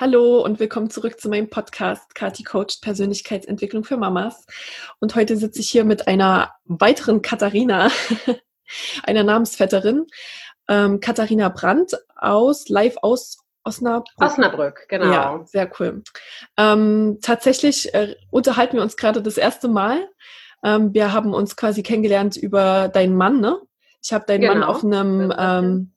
Hallo und willkommen zurück zu meinem Podcast Kati Coach Persönlichkeitsentwicklung für Mamas. Und heute sitze ich hier mit einer weiteren Katharina, einer Namensvetterin, ähm, Katharina Brandt aus live aus Osnabrück. Osnabrück, genau. Ja, sehr cool. Ähm, tatsächlich äh, unterhalten wir uns gerade das erste Mal. Ähm, wir haben uns quasi kennengelernt über deinen Mann, ne? Ich habe deinen genau. Mann auf einem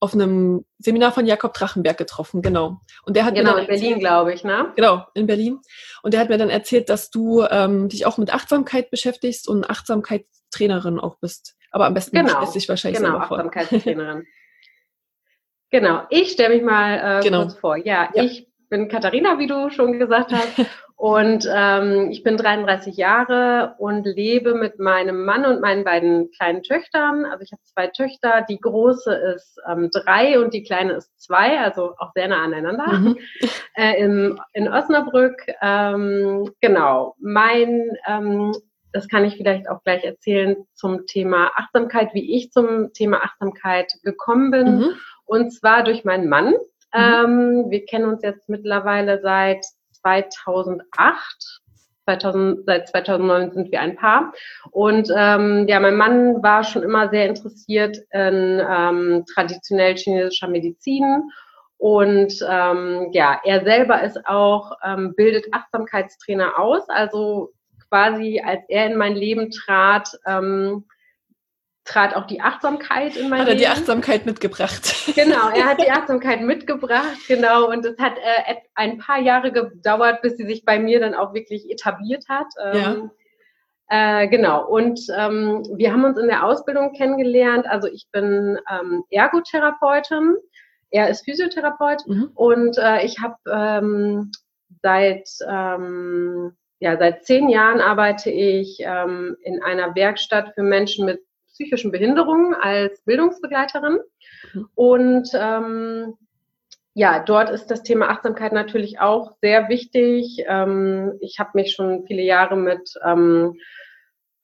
auf einem Seminar von Jakob Drachenberg getroffen, genau. Und der hat genau, mir dann in Berlin, glaube ich, ne? Genau, in Berlin. Und der hat mir dann erzählt, dass du ähm, dich auch mit Achtsamkeit beschäftigst und Achtsamkeitstrainerin auch bist. Aber am besten genau, dich wahrscheinlich genau, selber Achtsamkeitstrainerin. genau, ich stelle mich mal äh, genau. kurz vor. Ja, ja, ich bin Katharina, wie du schon gesagt hast. Und ähm, ich bin 33 Jahre und lebe mit meinem Mann und meinen beiden kleinen Töchtern. Also ich habe zwei Töchter. Die große ist ähm, drei und die kleine ist zwei, also auch sehr nah aneinander. Mhm. Äh, im, in Osnabrück. Ähm, genau. Mein, ähm, das kann ich vielleicht auch gleich erzählen zum Thema Achtsamkeit, wie ich zum Thema Achtsamkeit gekommen bin. Mhm. Und zwar durch meinen Mann. Mhm. Ähm, wir kennen uns jetzt mittlerweile seit 2008. 2000, seit 2009 sind wir ein Paar. Und ähm, ja, mein Mann war schon immer sehr interessiert in ähm, traditionell chinesischer Medizin. Und ähm, ja, er selber ist auch, ähm, bildet Achtsamkeitstrainer aus. Also quasi, als er in mein Leben trat, ähm, trat auch die Achtsamkeit in mein. Hat er die Achtsamkeit mitgebracht? Genau, er hat die Achtsamkeit mitgebracht, genau. Und es hat äh, ein paar Jahre gedauert, bis sie sich bei mir dann auch wirklich etabliert hat. Ähm, ja. Äh, genau. Und ähm, wir haben uns in der Ausbildung kennengelernt. Also ich bin ähm, Ergotherapeutin, er ist Physiotherapeut mhm. und äh, ich habe ähm, seit ähm, ja, seit zehn Jahren arbeite ich ähm, in einer Werkstatt für Menschen mit psychischen Behinderungen als Bildungsbegleiterin. Mhm. Und ähm, ja, dort ist das Thema Achtsamkeit natürlich auch sehr wichtig. Ähm, ich habe mich schon viele Jahre mit ähm,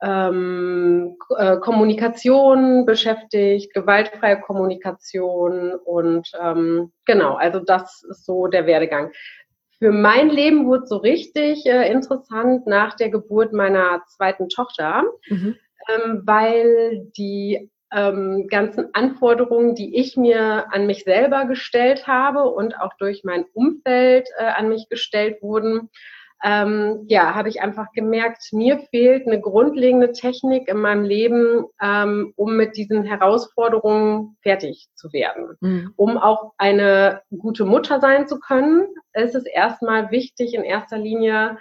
ähm, äh, Kommunikation beschäftigt, gewaltfreie Kommunikation und ähm, genau, also das ist so der Werdegang. Für mein Leben wurde so richtig äh, interessant nach der Geburt meiner zweiten Tochter. Mhm ähm, weil die ähm, ganzen Anforderungen, die ich mir an mich selber gestellt habe und auch durch mein Umfeld äh, an mich gestellt wurden, ähm, ja, habe ich einfach gemerkt, mir fehlt eine grundlegende Technik in meinem Leben, ähm, um mit diesen Herausforderungen fertig zu werden. Mhm. Um auch eine gute Mutter sein zu können, ist es erstmal wichtig, in erster Linie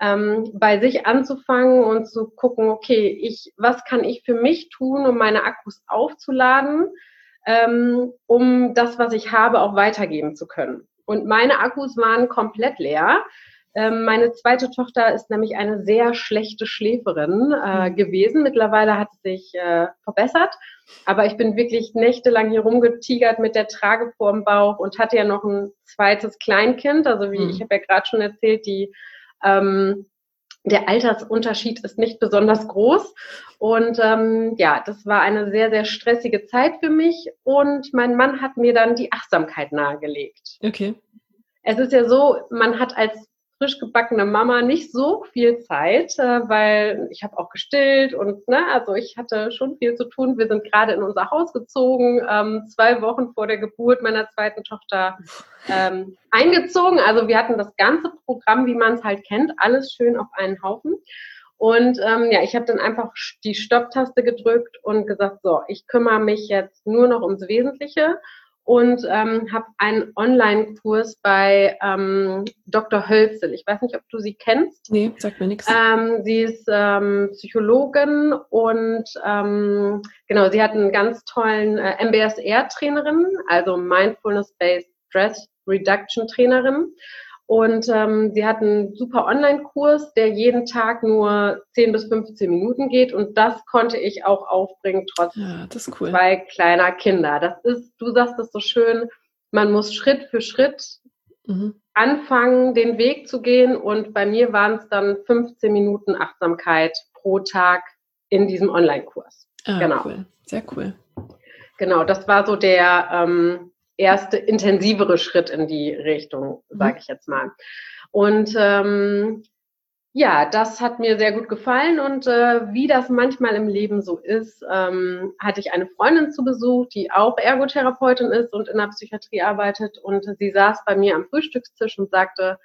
ähm, bei sich anzufangen und zu gucken, okay, ich, was kann ich für mich tun, um meine Akkus aufzuladen, ähm, um das, was ich habe, auch weitergeben zu können. Und meine Akkus waren komplett leer. Ähm, meine zweite Tochter ist nämlich eine sehr schlechte Schläferin äh, mhm. gewesen. Mittlerweile hat sie sich äh, verbessert. Aber ich bin wirklich nächtelang hier rumgetigert mit der Trage vorm Bauch und hatte ja noch ein zweites Kleinkind. Also wie mhm. ich habe ja gerade schon erzählt, die ähm, der Altersunterschied ist nicht besonders groß. Und ähm, ja, das war eine sehr, sehr stressige Zeit für mich. Und mein Mann hat mir dann die Achtsamkeit nahegelegt. Okay. Es ist ja so, man hat als frisch gebackene Mama nicht so viel Zeit, äh, weil ich habe auch gestillt und ne, also ich hatte schon viel zu tun. Wir sind gerade in unser Haus gezogen, ähm, zwei Wochen vor der Geburt meiner zweiten Tochter ähm, eingezogen. Also wir hatten das ganze Programm, wie man es halt kennt, alles schön auf einen Haufen. Und ähm, ja, ich habe dann einfach die Stopptaste gedrückt und gesagt, so, ich kümmere mich jetzt nur noch ums Wesentliche und ähm, habe einen Online-Kurs bei ähm, Dr. Hölzel. Ich weiß nicht, ob du sie kennst. Nee, sagt mir nichts. Ähm, sie ist ähm, Psychologin und ähm, genau, sie hat einen ganz tollen äh, MBSR-Trainerin, also Mindfulness-Based Stress Reduction Trainerin. Und ähm, sie hat einen super Online-Kurs, der jeden Tag nur 10 bis 15 Minuten geht. Und das konnte ich auch aufbringen, trotz ja, cool. zwei kleiner Kinder. Das ist, du sagst es so schön, man muss Schritt für Schritt mhm. anfangen, den Weg zu gehen. Und bei mir waren es dann 15 Minuten Achtsamkeit pro Tag in diesem Online-Kurs. Ah, genau. Cool. Sehr cool. Genau, das war so der, ähm, erste intensivere Schritt in die Richtung, sage mhm. ich jetzt mal. Und ähm, ja, das hat mir sehr gut gefallen und äh, wie das manchmal im Leben so ist, ähm, hatte ich eine Freundin zu Besuch, die auch Ergotherapeutin ist und in der Psychiatrie arbeitet und sie saß bei mir am Frühstückstisch und sagte,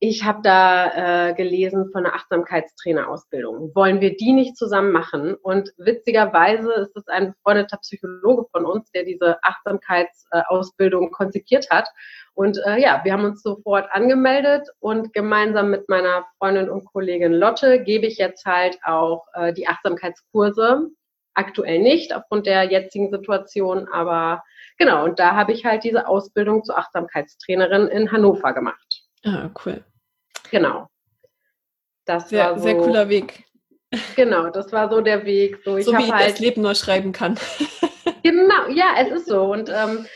ich habe da äh, gelesen von einer Achtsamkeitstrainerausbildung. Wollen wir die nicht zusammen machen? Und witzigerweise ist es ein befreundeter Psychologe von uns, der diese Achtsamkeitsausbildung konzipiert hat. Und äh, ja, wir haben uns sofort angemeldet und gemeinsam mit meiner Freundin und Kollegin Lotte gebe ich jetzt halt auch äh, die Achtsamkeitskurse. Aktuell nicht aufgrund der jetzigen Situation, aber genau, und da habe ich halt diese Ausbildung zur Achtsamkeitstrainerin in Hannover gemacht. Ah, cool. Genau. Das sehr, war so, sehr cooler Weg. Genau, das war so der Weg. So, ich so wie ich halt, das Leben nur schreiben kann. genau, ja, es ist so. Und ähm,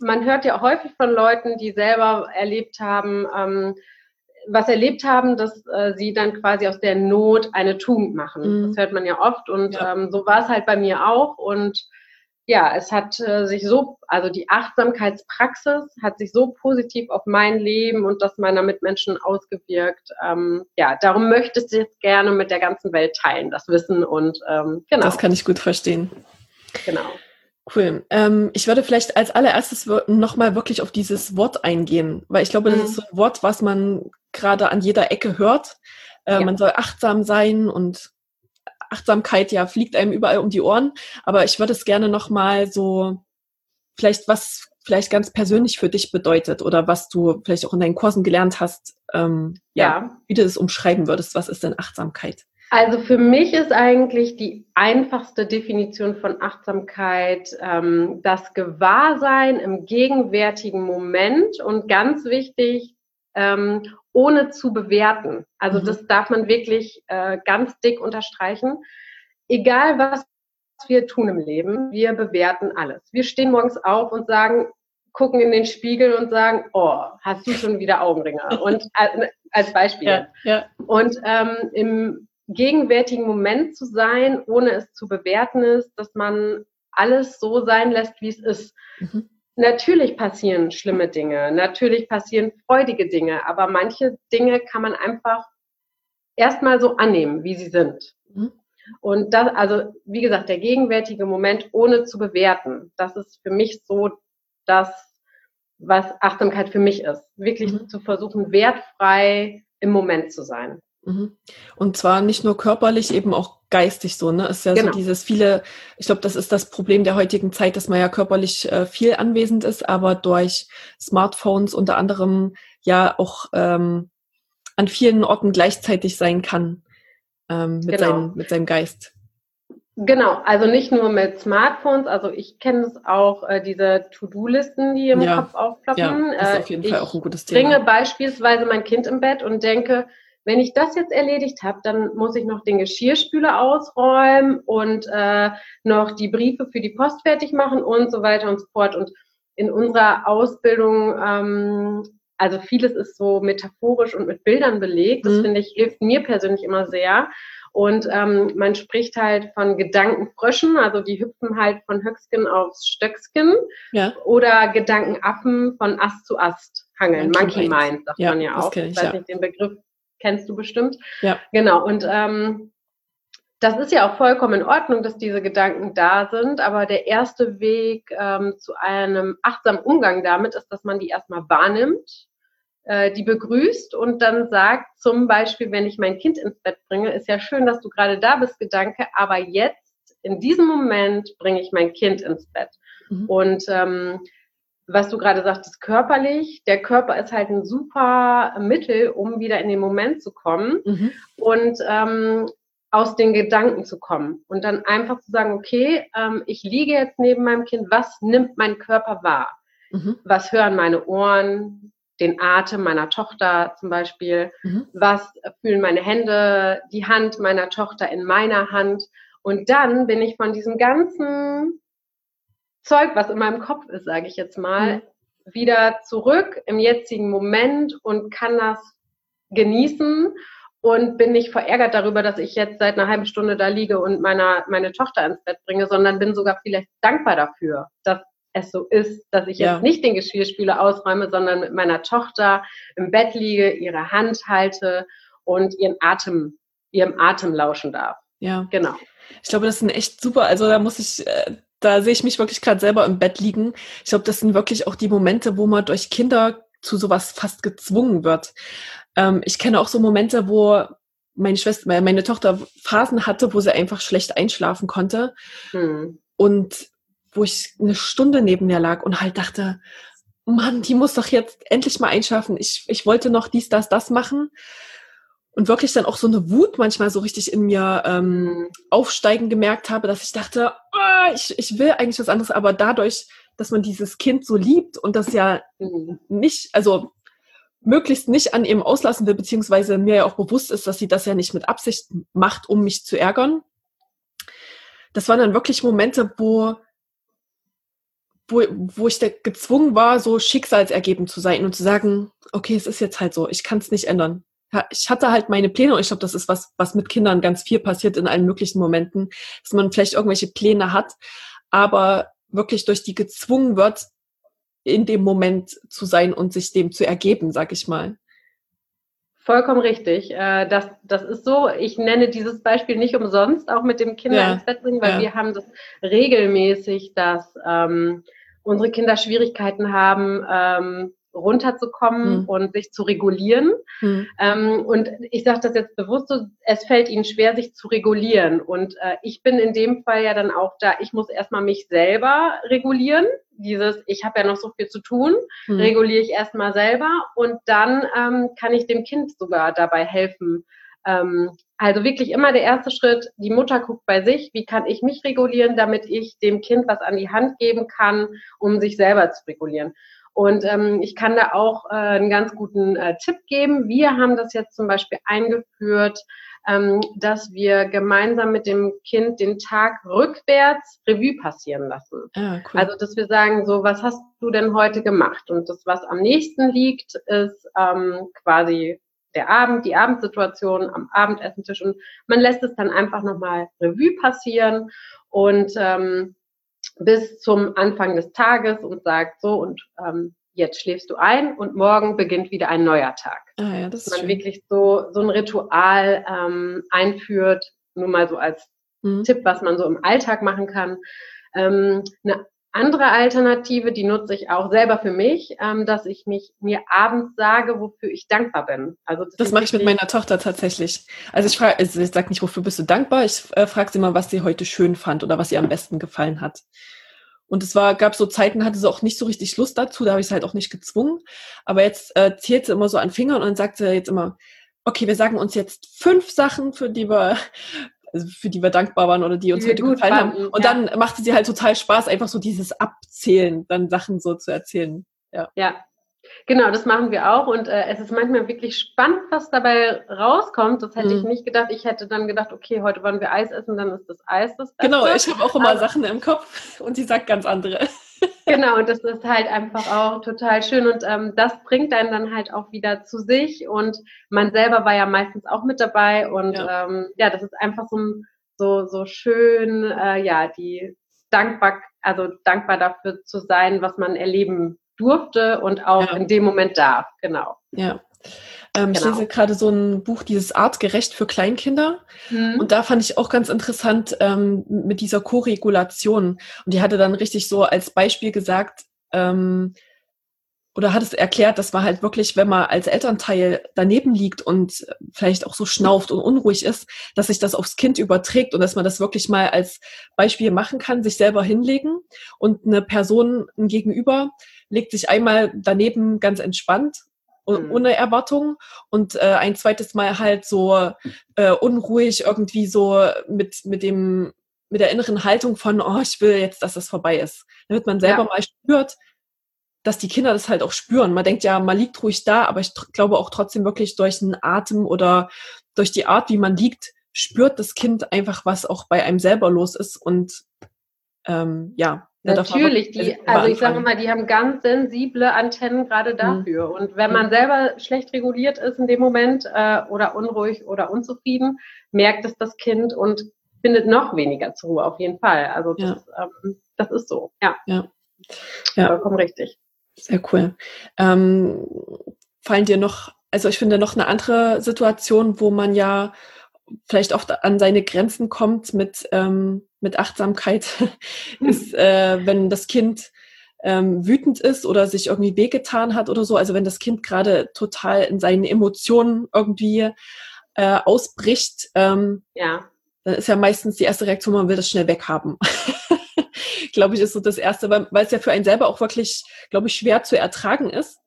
man hört ja häufig von Leuten, die selber erlebt haben, ähm, was erlebt haben, dass äh, sie dann quasi aus der Not eine Tugend machen. Mhm. Das hört man ja oft und ja. Ähm, so war es halt bei mir auch. Und ja, es hat äh, sich so, also die Achtsamkeitspraxis hat sich so positiv auf mein Leben und das meiner Mitmenschen ausgewirkt. Ähm, ja, darum möchte ich es jetzt gerne mit der ganzen Welt teilen, das Wissen und ähm, genau. Das kann ich gut verstehen. Genau. Cool. Ähm, ich würde vielleicht als allererstes nochmal wirklich auf dieses Wort eingehen, weil ich glaube, das mhm. ist so ein Wort, was man gerade an jeder Ecke hört. Äh, ja. Man soll achtsam sein und Achtsamkeit ja fliegt einem überall um die Ohren, aber ich würde es gerne noch mal so vielleicht was vielleicht ganz persönlich für dich bedeutet oder was du vielleicht auch in deinen Kursen gelernt hast, ähm, ja, ja, wie du das umschreiben würdest. Was ist denn Achtsamkeit? Also für mich ist eigentlich die einfachste Definition von Achtsamkeit ähm, das Gewahrsein im gegenwärtigen Moment und ganz wichtig, ähm, ohne zu bewerten. Also mhm. das darf man wirklich äh, ganz dick unterstreichen. Egal was wir tun im Leben, wir bewerten alles. Wir stehen morgens auf und sagen, gucken in den Spiegel und sagen, oh, hast du schon wieder Augenringe? Und äh, als Beispiel. Ja, ja. Und ähm, im gegenwärtigen Moment zu sein, ohne es zu bewerten, ist, dass man alles so sein lässt, wie es ist. Mhm. Natürlich passieren schlimme Dinge, natürlich passieren freudige Dinge, aber manche Dinge kann man einfach erstmal so annehmen, wie sie sind. Mhm. Und das, also wie gesagt, der gegenwärtige Moment ohne zu bewerten, das ist für mich so das, was Achtsamkeit für mich ist. Wirklich mhm. zu versuchen, wertfrei im Moment zu sein. Mhm. Und zwar nicht nur körperlich, eben auch geistig so, ne? Ist ja genau. so dieses viele, ich glaube, das ist das Problem der heutigen Zeit, dass man ja körperlich äh, viel anwesend ist, aber durch Smartphones unter anderem ja auch ähm, an vielen Orten gleichzeitig sein kann ähm, mit, genau. seinem, mit seinem Geist. Genau, also nicht nur mit Smartphones, also ich kenne es auch, äh, diese To-Do-Listen, die im ja. Kopf aufklappen. Ja, das ist auf jeden äh, Fall auch ein gutes Thema. Ich bringe beispielsweise mein Kind im Bett und denke, wenn ich das jetzt erledigt habe, dann muss ich noch den Geschirrspüler ausräumen und äh, noch die Briefe für die Post fertig machen und so weiter und so fort. Und in unserer Ausbildung, ähm, also vieles ist so metaphorisch und mit Bildern belegt. Das mhm. finde ich hilft mir persönlich immer sehr. Und ähm, man spricht halt von Gedankenfröschen, also die hüpfen halt von Höcksken aufs Stöcksken. Ja. Oder Gedankenaffen von Ast zu Ast hangeln. Monkey, Monkey Mind, sagt ja, man ja auch. Ich, ich weiß ja. nicht den Begriff kennst du bestimmt. Ja. Genau. Und ähm, das ist ja auch vollkommen in Ordnung, dass diese Gedanken da sind, aber der erste Weg ähm, zu einem achtsamen Umgang damit ist, dass man die erstmal wahrnimmt, äh, die begrüßt und dann sagt, zum Beispiel, wenn ich mein Kind ins Bett bringe, ist ja schön, dass du gerade da bist, Gedanke, aber jetzt, in diesem Moment, bringe ich mein Kind ins Bett. Mhm. Und ähm, was du gerade sagtest, körperlich. Der Körper ist halt ein super Mittel, um wieder in den Moment zu kommen mhm. und ähm, aus den Gedanken zu kommen. Und dann einfach zu sagen, okay, ähm, ich liege jetzt neben meinem Kind, was nimmt mein Körper wahr? Mhm. Was hören meine Ohren? Den Atem meiner Tochter zum Beispiel. Mhm. Was fühlen meine Hände, die Hand meiner Tochter in meiner Hand? Und dann bin ich von diesem ganzen Zeug, was in meinem Kopf ist, sage ich jetzt mal, mhm. wieder zurück im jetzigen Moment und kann das genießen und bin nicht verärgert darüber, dass ich jetzt seit einer halben Stunde da liege und meiner, meine Tochter ins Bett bringe, sondern bin sogar vielleicht dankbar dafür, dass es so ist, dass ich ja. jetzt nicht den Geschirrspüler ausräume, sondern mit meiner Tochter im Bett liege, ihre Hand halte und ihren Atem, ihrem Atem lauschen darf. Ja, genau. Ich glaube, das sind echt super. Also da muss ich äh, da sehe ich mich wirklich gerade selber im Bett liegen. Ich glaube, das sind wirklich auch die Momente, wo man durch Kinder zu sowas fast gezwungen wird. Ähm, ich kenne auch so Momente, wo meine Schwester, meine Tochter Phasen hatte, wo sie einfach schlecht einschlafen konnte. Hm. Und wo ich eine Stunde neben mir lag und halt dachte, Mann, die muss doch jetzt endlich mal einschlafen. Ich, ich wollte noch dies, das, das machen und wirklich dann auch so eine Wut manchmal so richtig in mir ähm, aufsteigen gemerkt habe, dass ich dachte, oh, ich, ich will eigentlich was anderes, aber dadurch, dass man dieses Kind so liebt und das ja mhm. nicht, also möglichst nicht an ihm auslassen will, beziehungsweise mir ja auch bewusst ist, dass sie das ja nicht mit Absicht macht, um mich zu ärgern. Das waren dann wirklich Momente, wo, wo, wo ich da gezwungen war, so schicksalsergeben zu sein und zu sagen, okay, es ist jetzt halt so, ich kann es nicht ändern ich hatte halt meine Pläne und ich glaube, das ist was, was mit Kindern ganz viel passiert in allen möglichen Momenten, dass man vielleicht irgendwelche Pläne hat, aber wirklich durch die gezwungen wird, in dem Moment zu sein und sich dem zu ergeben, sag ich mal. Vollkommen richtig. Äh, das, das ist so, ich nenne dieses Beispiel nicht umsonst, auch mit dem Kinder ja. ins Bett bringen, weil ja. wir haben das regelmäßig, dass ähm, unsere Kinder Schwierigkeiten haben, ähm, runterzukommen mhm. und sich zu regulieren. Mhm. Ähm, und ich sage das jetzt bewusst so, es fällt ihnen schwer, sich zu regulieren. Und äh, ich bin in dem Fall ja dann auch da, ich muss erstmal mich selber regulieren. Dieses, ich habe ja noch so viel zu tun, mhm. reguliere ich erstmal selber und dann ähm, kann ich dem Kind sogar dabei helfen. Ähm, also wirklich immer der erste Schritt, die Mutter guckt bei sich, wie kann ich mich regulieren, damit ich dem Kind was an die Hand geben kann, um sich selber zu regulieren. Und ähm, ich kann da auch äh, einen ganz guten äh, Tipp geben. Wir haben das jetzt zum Beispiel eingeführt, ähm, dass wir gemeinsam mit dem Kind den Tag rückwärts Revue passieren lassen. Ah, cool. Also, dass wir sagen, so, was hast du denn heute gemacht? Und das, was am nächsten liegt, ist ähm, quasi der Abend, die Abendsituation am Abendessentisch. Und man lässt es dann einfach nochmal Revue passieren und ähm, bis zum Anfang des Tages und sagt so und ähm, jetzt schläfst du ein und morgen beginnt wieder ein neuer Tag. Ah, ja, das Dass man schön. wirklich so, so ein Ritual ähm, einführt, nur mal so als mhm. Tipp, was man so im Alltag machen kann. Ähm, eine andere Alternative, die nutze ich auch selber für mich, ähm, dass ich mich mir abends sage, wofür ich dankbar bin. Also das, das mache ich mit meiner Tochter tatsächlich. Also ich frage, also ich sage nicht, wofür bist du dankbar? Ich äh, frage sie mal, was sie heute schön fand oder was ihr am besten gefallen hat. Und es war, gab so Zeiten, hatte sie auch nicht so richtig Lust dazu, da habe ich es halt auch nicht gezwungen. Aber jetzt äh, zählt sie immer so an Fingern und dann sagt sie jetzt immer, okay, wir sagen uns jetzt fünf Sachen, für die wir also für die wir dankbar waren oder die uns die heute gefallen fanden, haben. Und ja. dann machte sie halt total Spaß, einfach so dieses Abzählen, dann Sachen so zu erzählen. Ja. ja. Genau, das machen wir auch und äh, es ist manchmal wirklich spannend, was dabei rauskommt. Das hätte mhm. ich nicht gedacht. Ich hätte dann gedacht, okay, heute wollen wir Eis essen, dann ist das Eis das Beste. Genau, ich habe auch immer Aber, Sachen im Kopf und sie sagt ganz andere. genau, und das ist halt einfach auch total schön und ähm, das bringt einen dann halt auch wieder zu sich und man selber war ja meistens auch mit dabei und ja, ähm, ja das ist einfach so, so, so schön, äh, ja, die dankbar, also dankbar dafür zu sein, was man erleben durfte und auch ja. in dem Moment darf, genau. Ja. Ähm, genau. Ich lese gerade so ein Buch, dieses Artgerecht für Kleinkinder. Mhm. Und da fand ich auch ganz interessant ähm, mit dieser Koregulation. Und die hatte dann richtig so als Beispiel gesagt, ähm, oder hat es erklärt, dass man halt wirklich, wenn man als Elternteil daneben liegt und vielleicht auch so schnauft und unruhig ist, dass sich das aufs Kind überträgt und dass man das wirklich mal als Beispiel machen kann, sich selber hinlegen und eine Person gegenüber legt sich einmal daneben ganz entspannt mhm. ohne Erwartung und äh, ein zweites Mal halt so äh, unruhig irgendwie so mit mit dem mit der inneren Haltung von oh ich will jetzt dass das vorbei ist damit man selber ja. mal spürt dass die Kinder das halt auch spüren man denkt ja man liegt ruhig da aber ich glaube auch trotzdem wirklich durch den Atem oder durch die Art wie man liegt spürt das Kind einfach was auch bei einem selber los ist und ähm, ja Natürlich, die, also ich sage mal, die haben ganz sensible Antennen gerade mhm. dafür. Mhm. Und wenn man selber schlecht reguliert ist in dem Moment äh, oder unruhig oder unzufrieden, merkt es das Kind und findet noch weniger zur Ruhe auf jeden Fall. Also das, ja. ähm, das ist so, ja. Ja. ja. Vollkommen richtig. Sehr cool. Ähm, fallen dir noch, also ich finde noch eine andere Situation, wo man ja vielleicht auch an seine Grenzen kommt mit, ähm, mit Achtsamkeit, ist, äh, wenn das Kind ähm, wütend ist oder sich irgendwie wehgetan hat oder so. Also wenn das Kind gerade total in seinen Emotionen irgendwie äh, ausbricht, ähm, ja. dann ist ja meistens die erste Reaktion, man will das schnell weghaben. glaube ich, ist so das Erste, weil, weil es ja für einen selber auch wirklich, glaube ich, schwer zu ertragen ist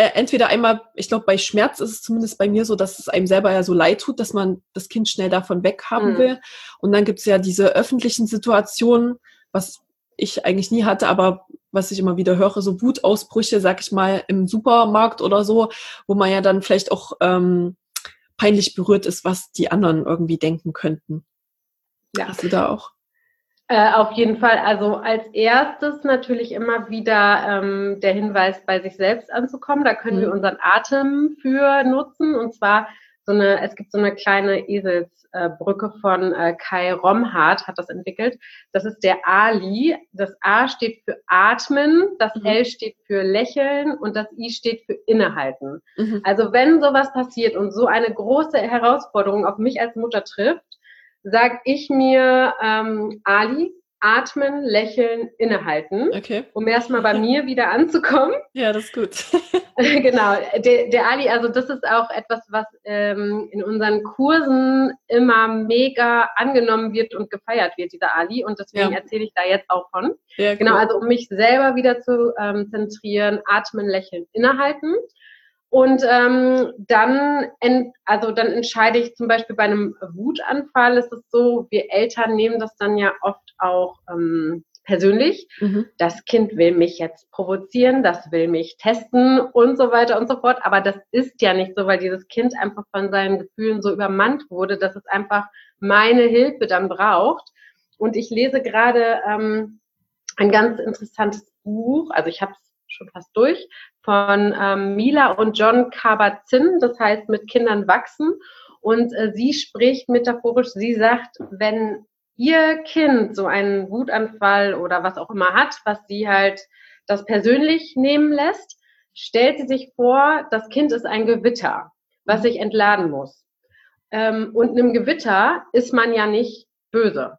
äh, entweder einmal, ich glaube, bei Schmerz ist es zumindest bei mir so, dass es einem selber ja so leid tut, dass man das Kind schnell davon weghaben mhm. will. Und dann gibt es ja diese öffentlichen Situationen, was ich eigentlich nie hatte, aber was ich immer wieder höre, so Wutausbrüche, sag ich mal, im Supermarkt oder so, wo man ja dann vielleicht auch ähm, peinlich berührt ist, was die anderen irgendwie denken könnten. Ja. Hast du da auch? Äh, auf jeden Fall. Also als erstes natürlich immer wieder ähm, der Hinweis, bei sich selbst anzukommen. Da können mhm. wir unseren Atem für nutzen. Und zwar so eine, es gibt so eine kleine Eselsbrücke äh, von äh, Kai Romhardt, hat das entwickelt. Das ist der Ali. Das A steht für Atmen, das mhm. L steht für Lächeln und das I steht für Innehalten. Mhm. Also wenn sowas passiert und so eine große Herausforderung auf mich als Mutter trifft, sag ich mir ähm, Ali, atmen, lächeln, innehalten, okay. um erstmal bei mir wieder anzukommen. Ja, das ist gut. genau, der, der, Ali, also das ist auch etwas, was ähm, in unseren Kursen immer mega angenommen wird und gefeiert wird, dieser Ali. Und deswegen ja. erzähle ich da jetzt auch von. Ja, genau, also um mich selber wieder zu ähm, zentrieren, atmen, lächeln, innehalten. Und ähm, dann, also dann entscheide ich zum Beispiel bei einem Wutanfall ist es so, wir Eltern nehmen das dann ja oft auch ähm, persönlich. Mhm. Das Kind will mich jetzt provozieren, das will mich testen und so weiter und so fort. Aber das ist ja nicht so, weil dieses Kind einfach von seinen Gefühlen so übermannt wurde, dass es einfach meine Hilfe dann braucht. Und ich lese gerade ähm, ein ganz interessantes Buch. Also ich habe es schon fast durch, von ähm, Mila und John Kabat-Zinn, das heißt mit Kindern wachsen. Und äh, sie spricht metaphorisch, sie sagt, wenn ihr Kind so einen Wutanfall oder was auch immer hat, was sie halt das persönlich nehmen lässt, stellt sie sich vor, das Kind ist ein Gewitter, was sich entladen muss. Ähm, und einem Gewitter ist man ja nicht böse.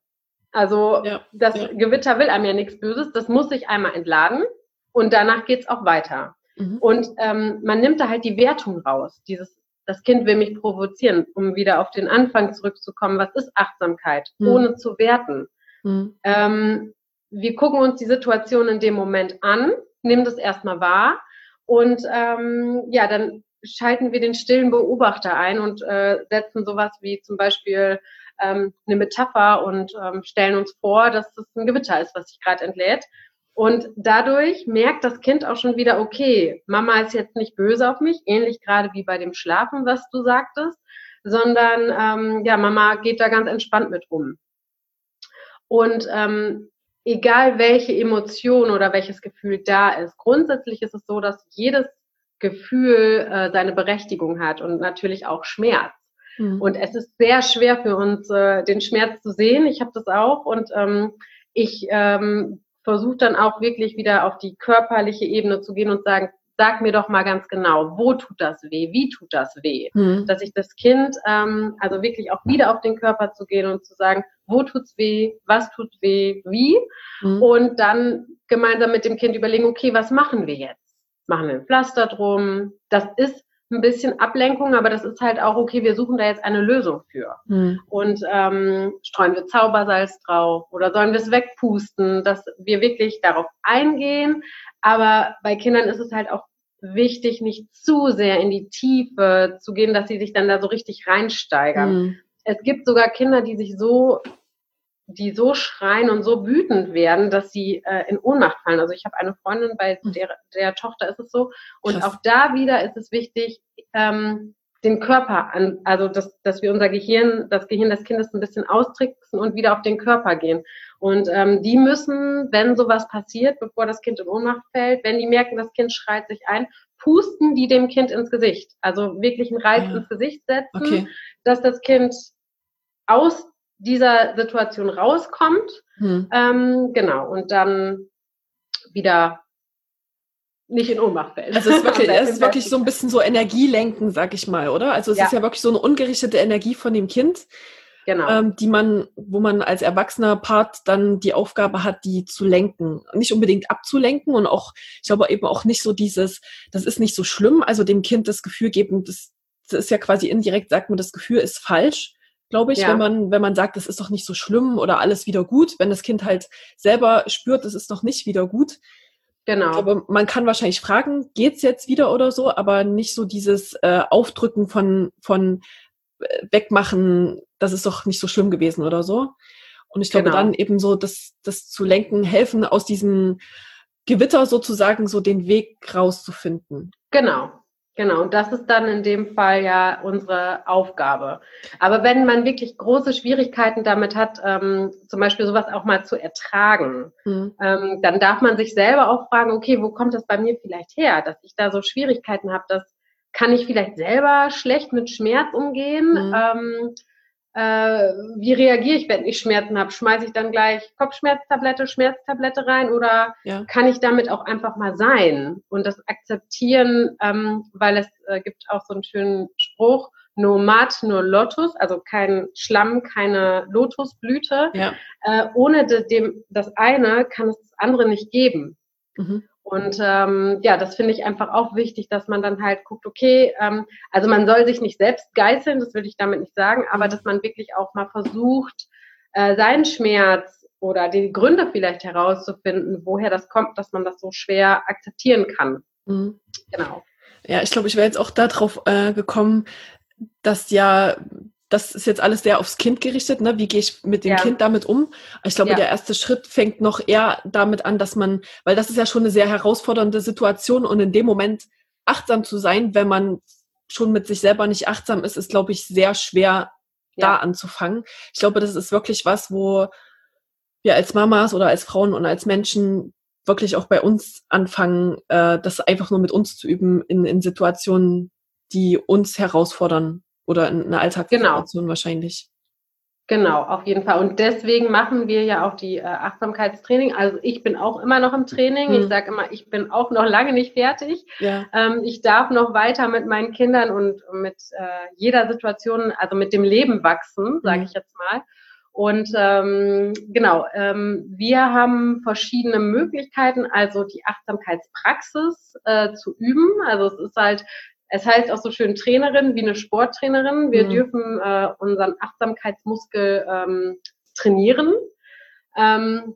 Also ja, das ja. Gewitter will einem ja nichts Böses, das muss sich einmal entladen und danach geht's auch weiter. Mhm. Und ähm, man nimmt da halt die Wertung raus. Dieses, das Kind will mich provozieren, um wieder auf den Anfang zurückzukommen. Was ist Achtsamkeit? Mhm. Ohne zu werten. Mhm. Ähm, wir gucken uns die Situation in dem Moment an, nehmen das erstmal wahr und ähm, ja, dann schalten wir den stillen Beobachter ein und äh, setzen sowas wie zum Beispiel ähm, eine Metapher und ähm, stellen uns vor, dass das ein Gewitter ist, was sich gerade entlädt und dadurch merkt das Kind auch schon wieder, okay, Mama ist jetzt nicht böse auf mich, ähnlich gerade wie bei dem Schlafen, was du sagtest, sondern ähm, ja, Mama geht da ganz entspannt mit um. Und ähm, egal welche Emotion oder welches Gefühl da ist, grundsätzlich ist es so, dass jedes Gefühl äh, seine Berechtigung hat und natürlich auch Schmerz. Mhm. Und es ist sehr schwer für uns, äh, den Schmerz zu sehen. Ich habe das auch und ähm, ich ähm, versucht dann auch wirklich wieder auf die körperliche Ebene zu gehen und sagen, sag mir doch mal ganz genau, wo tut das weh, wie tut das weh, mhm. dass ich das Kind, ähm, also wirklich auch wieder auf den Körper zu gehen und zu sagen, wo tut's weh, was tut weh, wie mhm. und dann gemeinsam mit dem Kind überlegen, okay, was machen wir jetzt? Machen wir ein Pflaster drum? Das ist ein bisschen Ablenkung, aber das ist halt auch okay, wir suchen da jetzt eine Lösung für. Hm. Und ähm, streuen wir Zaubersalz drauf oder sollen wir es wegpusten, dass wir wirklich darauf eingehen. Aber bei Kindern ist es halt auch wichtig, nicht zu sehr in die Tiefe zu gehen, dass sie sich dann da so richtig reinsteigern. Hm. Es gibt sogar Kinder, die sich so die so schreien und so wütend werden, dass sie äh, in Ohnmacht fallen. Also ich habe eine Freundin, bei hm. der, der Tochter ist es so. Und Krass. auch da wieder ist es wichtig, ähm, den Körper an, also dass, dass wir unser Gehirn, das Gehirn des Kindes ein bisschen austricksen und wieder auf den Körper gehen. Und ähm, die müssen, wenn sowas passiert, bevor das Kind in Ohnmacht fällt, wenn die merken, das Kind schreit sich ein, pusten die dem Kind ins Gesicht. Also wirklich einen Reiz ja. ins Gesicht setzen, okay. dass das Kind aus dieser Situation rauskommt. Hm. Ähm, genau, und dann wieder nicht in Ohnmacht fällt. Also es ist wirklich, es ist wirklich so ein bisschen so Energielenken, sag ich mal, oder? Also es ja. ist ja wirklich so eine ungerichtete Energie von dem Kind. Genau. Ähm, die man, wo man als erwachsener Part dann die Aufgabe hat, die zu lenken. Nicht unbedingt abzulenken und auch, ich glaube eben auch nicht so dieses, das ist nicht so schlimm, also dem Kind das Gefühl geben, das, das ist ja quasi indirekt, sagt man, das Gefühl ist falsch, glaube ich, ja. wenn man, wenn man sagt, das ist doch nicht so schlimm oder alles wieder gut, wenn das Kind halt selber spürt, das ist doch nicht wieder gut. Genau. Aber man kann wahrscheinlich fragen, geht's jetzt wieder oder so, aber nicht so dieses äh, Aufdrücken von, von äh, wegmachen, das ist doch nicht so schlimm gewesen oder so. Und ich glaube genau. dann eben so, das, das zu lenken, helfen, aus diesem Gewitter sozusagen so den Weg rauszufinden. Genau, Genau, und das ist dann in dem Fall ja unsere Aufgabe. Aber wenn man wirklich große Schwierigkeiten damit hat, ähm, zum Beispiel sowas auch mal zu ertragen, mhm. ähm, dann darf man sich selber auch fragen, okay, wo kommt das bei mir vielleicht her, dass ich da so Schwierigkeiten habe, dass kann ich vielleicht selber schlecht mit Schmerz umgehen? Mhm. Ähm, äh, wie reagiere ich, wenn ich Schmerzen habe? Schmeiße ich dann gleich Kopfschmerztablette, Schmerztablette rein oder ja. kann ich damit auch einfach mal sein und das akzeptieren, ähm, weil es äh, gibt auch so einen schönen Spruch, no mat, no lotus, also kein Schlamm, keine Lotusblüte. Ja. Äh, ohne de, dem, das eine kann es das andere nicht geben. Mhm. Und ähm, ja, das finde ich einfach auch wichtig, dass man dann halt guckt, okay, ähm, also man soll sich nicht selbst geißeln, das will ich damit nicht sagen, aber dass man wirklich auch mal versucht, äh, seinen Schmerz oder die Gründe vielleicht herauszufinden, woher das kommt, dass man das so schwer akzeptieren kann. Mhm. Genau. Ja, ich glaube, ich wäre jetzt auch darauf äh, gekommen, dass ja das ist jetzt alles sehr aufs Kind gerichtet, ne? Wie gehe ich mit dem ja. Kind damit um? Ich glaube, ja. der erste Schritt fängt noch eher damit an, dass man, weil das ist ja schon eine sehr herausfordernde Situation und in dem Moment achtsam zu sein, wenn man schon mit sich selber nicht achtsam ist, ist, glaube ich, sehr schwer ja. da anzufangen. Ich glaube, das ist wirklich was, wo wir als Mamas oder als Frauen und als Menschen wirklich auch bei uns anfangen, äh, das einfach nur mit uns zu üben in, in Situationen, die uns herausfordern oder in einer Alltagssituation genau. wahrscheinlich. Genau, auf jeden Fall. Und deswegen machen wir ja auch die äh, Achtsamkeitstraining. Also ich bin auch immer noch im Training. Hm. Ich sage immer, ich bin auch noch lange nicht fertig. Ja. Ähm, ich darf noch weiter mit meinen Kindern und mit äh, jeder Situation, also mit dem Leben wachsen, sage hm. ich jetzt mal. Und ähm, genau, ähm, wir haben verschiedene Möglichkeiten, also die Achtsamkeitspraxis äh, zu üben. Also es ist halt es heißt auch so schön Trainerin, wie eine Sporttrainerin. Wir mhm. dürfen äh, unseren Achtsamkeitsmuskel ähm, trainieren. Ähm,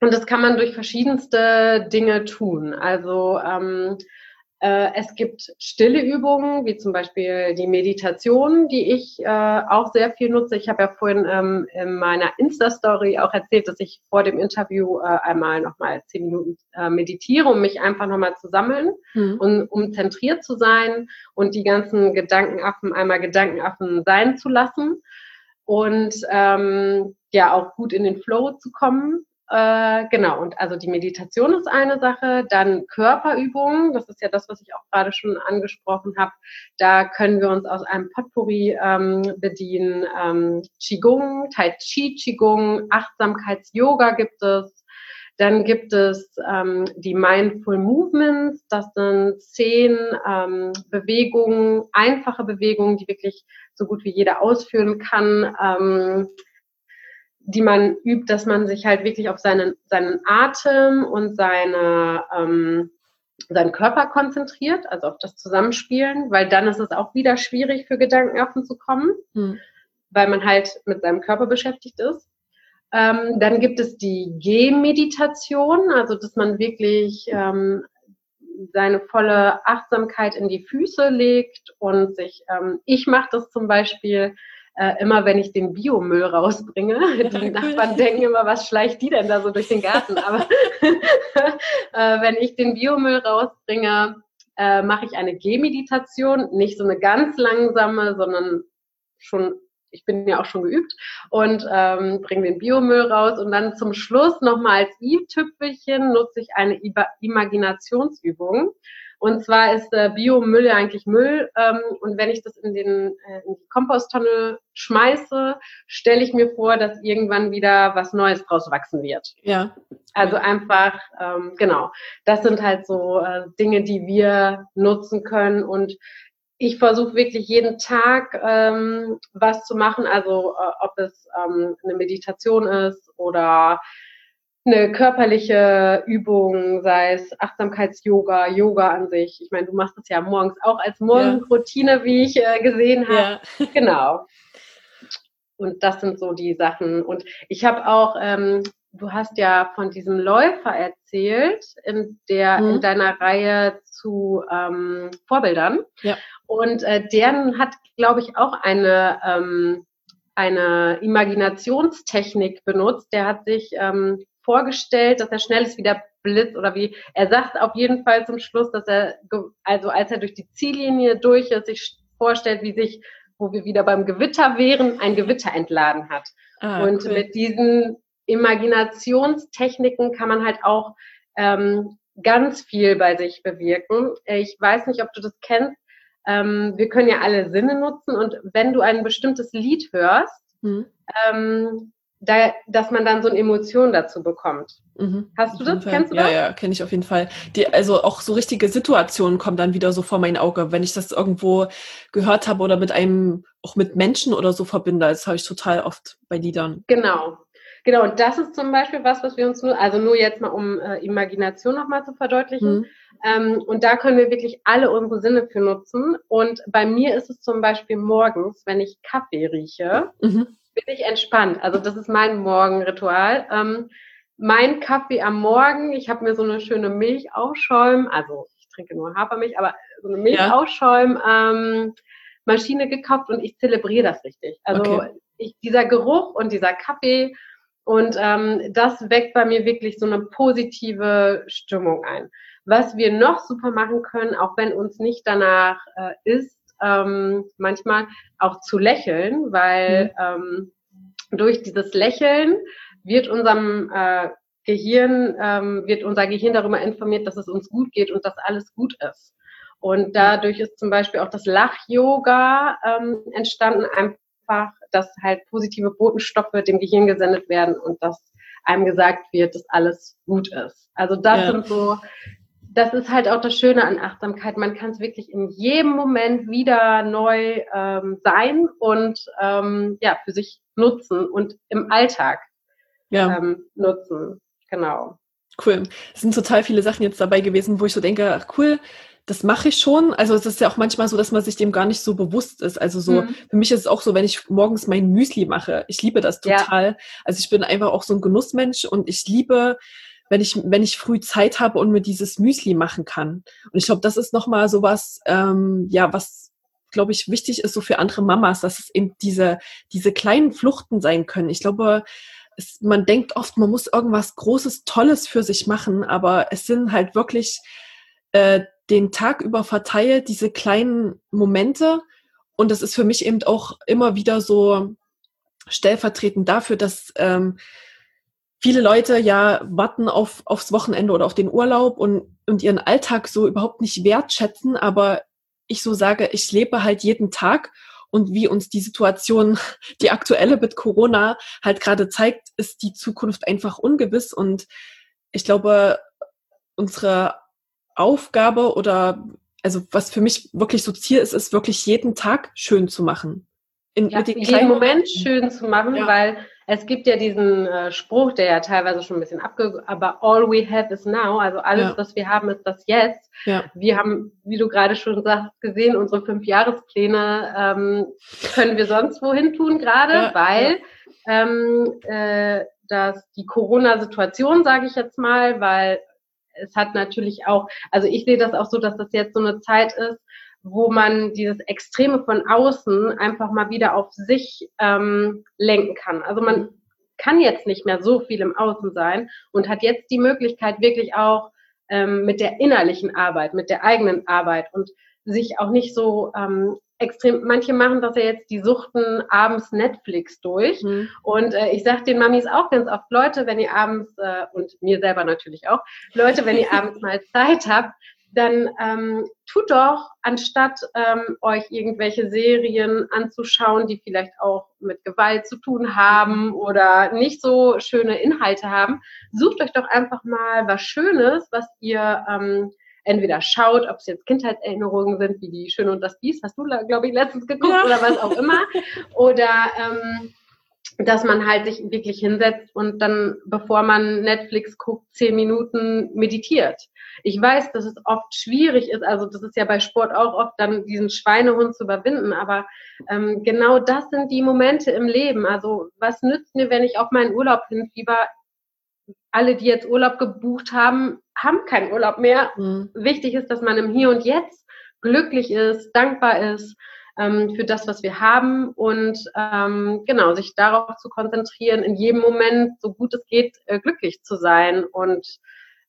und das kann man durch verschiedenste Dinge tun. Also ähm, äh, es gibt stille Übungen, wie zum Beispiel die Meditation, die ich äh, auch sehr viel nutze. Ich habe ja vorhin ähm, in meiner Insta-Story auch erzählt, dass ich vor dem Interview äh, einmal nochmal zehn Minuten äh, meditiere, um mich einfach nochmal zu sammeln mhm. und um zentriert zu sein und die ganzen Gedankenaffen einmal Gedankenaffen sein zu lassen und ähm, ja auch gut in den Flow zu kommen. Äh, genau, und also die Meditation ist eine Sache, dann Körperübungen, das ist ja das, was ich auch gerade schon angesprochen habe. Da können wir uns aus einem Potpourri ähm, bedienen. Ähm, Qigong, Tai Chi Qigong, Achtsamkeits-Yoga gibt es. Dann gibt es ähm, die Mindful Movements. Das sind zehn ähm, Bewegungen, einfache Bewegungen, die wirklich so gut wie jeder ausführen kann. Ähm, die man übt, dass man sich halt wirklich auf seinen, seinen Atem und seine, ähm, seinen Körper konzentriert, also auf das Zusammenspielen, weil dann ist es auch wieder schwierig für Gedankenaffen zu kommen, hm. weil man halt mit seinem Körper beschäftigt ist. Ähm, dann gibt es die Gehmeditation, also dass man wirklich ähm, seine volle Achtsamkeit in die Füße legt und sich, ähm, ich mache das zum Beispiel äh, immer, wenn ich den Biomüll rausbringe. Ja, die cool. Nachbarn denken immer, was schleicht die denn da so durch den Garten? Aber äh, wenn ich den Biomüll rausbringe, äh, mache ich eine Gehmeditation, nicht so eine ganz langsame, sondern schon ich bin ja auch schon geübt und ähm, bringe den Biomüll raus und dann zum Schluss nochmal als i-Tüpfelchen nutze ich eine Imaginationsübung. Und zwar ist äh, Biomüll ja eigentlich Müll ähm, und wenn ich das in, den, äh, in die Komposttonne schmeiße, stelle ich mir vor, dass irgendwann wieder was Neues draus wachsen wird. Ja. Also einfach, ähm, genau, das sind halt so äh, Dinge, die wir nutzen können und ich versuche wirklich jeden Tag ähm, was zu machen, also äh, ob es ähm, eine Meditation ist oder eine körperliche Übung, sei es Achtsamkeits-Yoga, Yoga an sich. Ich meine, du machst es ja morgens auch als Morgenroutine, ja. wie ich äh, gesehen habe. Ja. Genau. Und das sind so die Sachen. Und ich habe auch, ähm, du hast ja von diesem Läufer erzählt in der mhm. in deiner Reihe zu ähm, Vorbildern. Ja. Und äh, deren hat, glaube ich, auch eine, ähm, eine Imaginationstechnik benutzt. Der hat sich ähm, vorgestellt, dass er schnell ist wie der Blitz oder wie, er sagt auf jeden Fall zum Schluss, dass er, also als er durch die Ziellinie durch ist, sich vorstellt, wie sich, wo wir wieder beim Gewitter wären, ein Gewitter entladen hat. Ah, und cool. mit diesen Imaginationstechniken kann man halt auch ähm, ganz viel bei sich bewirken. Ich weiß nicht, ob du das kennst ähm, wir können ja alle Sinne nutzen und wenn du ein bestimmtes Lied hörst, mhm. ähm, da, dass man dann so eine Emotion dazu bekommt. Mhm. Hast du das? Kennst du das? Ja, ja, kenne ich auf jeden Fall. Die, also auch so richtige Situationen kommen dann wieder so vor mein Auge, wenn ich das irgendwo gehört habe oder mit einem, auch mit Menschen oder so verbinde. Das habe ich total oft bei Liedern. Genau. Genau, und das ist zum Beispiel was, was wir uns nur, also nur jetzt mal um äh, Imagination nochmal zu verdeutlichen. Mhm. Ähm, und da können wir wirklich alle unsere Sinne für nutzen. Und bei mir ist es zum Beispiel morgens, wenn ich Kaffee rieche, mhm. Bin ich entspannt. Also das ist mein Morgenritual. Ähm, mein Kaffee am Morgen, ich habe mir so eine schöne Milchausschäum, also ich trinke nur Hafermilch, aber so eine Milchausschäum ähm, Maschine gekauft und ich zelebriere das richtig. Also okay. ich, dieser Geruch und dieser Kaffee und ähm, das weckt bei mir wirklich so eine positive Stimmung ein. Was wir noch super machen können, auch wenn uns nicht danach äh, ist, ähm, manchmal auch zu lächeln, weil mhm. ähm, durch dieses Lächeln wird unserem äh, Gehirn, ähm, wird unser Gehirn darüber informiert, dass es uns gut geht und dass alles gut ist. Und dadurch ist zum Beispiel auch das Lach-Yoga ähm, entstanden, einfach, dass halt positive Botenstoffe dem Gehirn gesendet werden und dass einem gesagt wird, dass alles gut ist. Also das ja. sind so das ist halt auch das Schöne an Achtsamkeit. Man kann es wirklich in jedem Moment wieder neu ähm, sein und ähm, ja, für sich nutzen und im Alltag ja. ähm, nutzen. Genau. Cool. Es sind total viele Sachen jetzt dabei gewesen, wo ich so denke, ach cool, das mache ich schon. Also es ist ja auch manchmal so, dass man sich dem gar nicht so bewusst ist. Also so, mhm. für mich ist es auch so, wenn ich morgens mein Müsli mache. Ich liebe das total. Ja. Also ich bin einfach auch so ein Genussmensch und ich liebe wenn ich, wenn ich früh Zeit habe und mir dieses Müsli machen kann. Und ich glaube, das ist nochmal sowas, ähm, ja, was, glaube ich, wichtig ist so für andere Mamas, dass es eben diese, diese kleinen Fluchten sein können. Ich glaube, es, man denkt oft, man muss irgendwas Großes, Tolles für sich machen, aber es sind halt wirklich äh, den Tag über verteilt diese kleinen Momente. Und das ist für mich eben auch immer wieder so stellvertretend dafür, dass ähm, viele Leute ja warten auf, aufs Wochenende oder auf den Urlaub und, und ihren Alltag so überhaupt nicht wertschätzen, aber ich so sage, ich lebe halt jeden Tag und wie uns die Situation, die aktuelle mit Corona halt gerade zeigt, ist die Zukunft einfach ungewiss und ich glaube, unsere Aufgabe oder also was für mich wirklich so Ziel ist, ist wirklich jeden Tag schön zu machen. In, ja, mit den jeden Moment schön zu machen, ja. weil es gibt ja diesen äh, Spruch, der ja teilweise schon ein bisschen abge, aber all we have is now, also alles, ja. was wir haben, ist das jetzt. Ja. Wir haben, wie du gerade schon sagst, gesehen, unsere fünf Jahrespläne ähm, können wir sonst wohin tun gerade, ja, weil ähm, äh, dass die Corona-Situation, sage ich jetzt mal, weil es hat natürlich auch, also ich sehe das auch so, dass das jetzt so eine Zeit ist, wo man dieses Extreme von außen einfach mal wieder auf sich ähm, lenken kann. Also man kann jetzt nicht mehr so viel im Außen sein und hat jetzt die Möglichkeit, wirklich auch ähm, mit der innerlichen Arbeit, mit der eigenen Arbeit und sich auch nicht so ähm, extrem, manche machen das ja jetzt, die suchten abends Netflix durch. Mhm. Und äh, ich sage den Mamis auch ganz oft, Leute, wenn ihr abends, äh, und mir selber natürlich auch, Leute, wenn ihr abends mal Zeit habt, dann ähm, tut doch, anstatt ähm, euch irgendwelche Serien anzuschauen, die vielleicht auch mit Gewalt zu tun haben oder nicht so schöne Inhalte haben, sucht euch doch einfach mal was Schönes, was ihr ähm, entweder schaut, ob es jetzt Kindheitserinnerungen sind, wie die Schöne und das Biest, hast du, glaube ich, letztens geguckt ja. oder was auch immer, oder ähm, dass man halt sich wirklich hinsetzt und dann, bevor man Netflix guckt, zehn Minuten meditiert. Ich weiß, dass es oft schwierig ist, also das ist ja bei Sport auch oft dann diesen Schweinehund zu überwinden, aber ähm, genau das sind die Momente im Leben. Also was nützt mir, wenn ich auf meinen Urlaub hinfieber? Alle, die jetzt Urlaub gebucht haben, haben keinen Urlaub mehr. Mhm. Wichtig ist, dass man im Hier und Jetzt glücklich ist, dankbar ist ähm, für das, was wir haben und ähm, genau sich darauf zu konzentrieren, in jedem Moment, so gut es geht, äh, glücklich zu sein und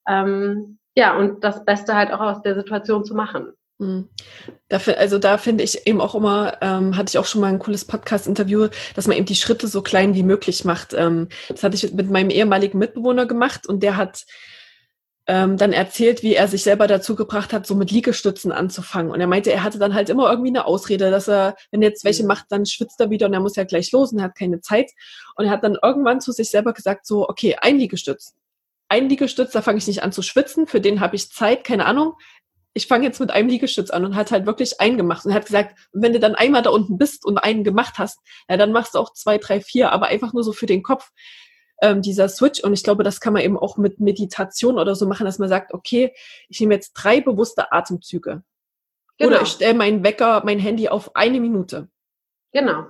ähm, ja, und das Beste halt auch aus der Situation zu machen. Mhm. Dafür, also da finde ich eben auch immer, ähm, hatte ich auch schon mal ein cooles Podcast-Interview, dass man eben die Schritte so klein wie möglich macht. Ähm, das hatte ich mit meinem ehemaligen Mitbewohner gemacht und der hat ähm, dann erzählt, wie er sich selber dazu gebracht hat, so mit Liegestützen anzufangen. Und er meinte, er hatte dann halt immer irgendwie eine Ausrede, dass er, wenn er jetzt welche macht, dann schwitzt er wieder und er muss ja gleich los und er hat keine Zeit. Und er hat dann irgendwann zu sich selber gesagt, so, okay, ein Liegestütz. Ein Liegestütz, da fange ich nicht an zu schwitzen, für den habe ich Zeit, keine Ahnung. Ich fange jetzt mit einem Liegestütz an und hat halt wirklich einen gemacht und hat gesagt, wenn du dann einmal da unten bist und einen gemacht hast, ja, dann machst du auch zwei, drei, vier, aber einfach nur so für den Kopf ähm, dieser Switch. Und ich glaube, das kann man eben auch mit Meditation oder so machen, dass man sagt, okay, ich nehme jetzt drei bewusste Atemzüge. Genau. Oder ich stelle meinen Wecker, mein Handy auf eine Minute. Genau.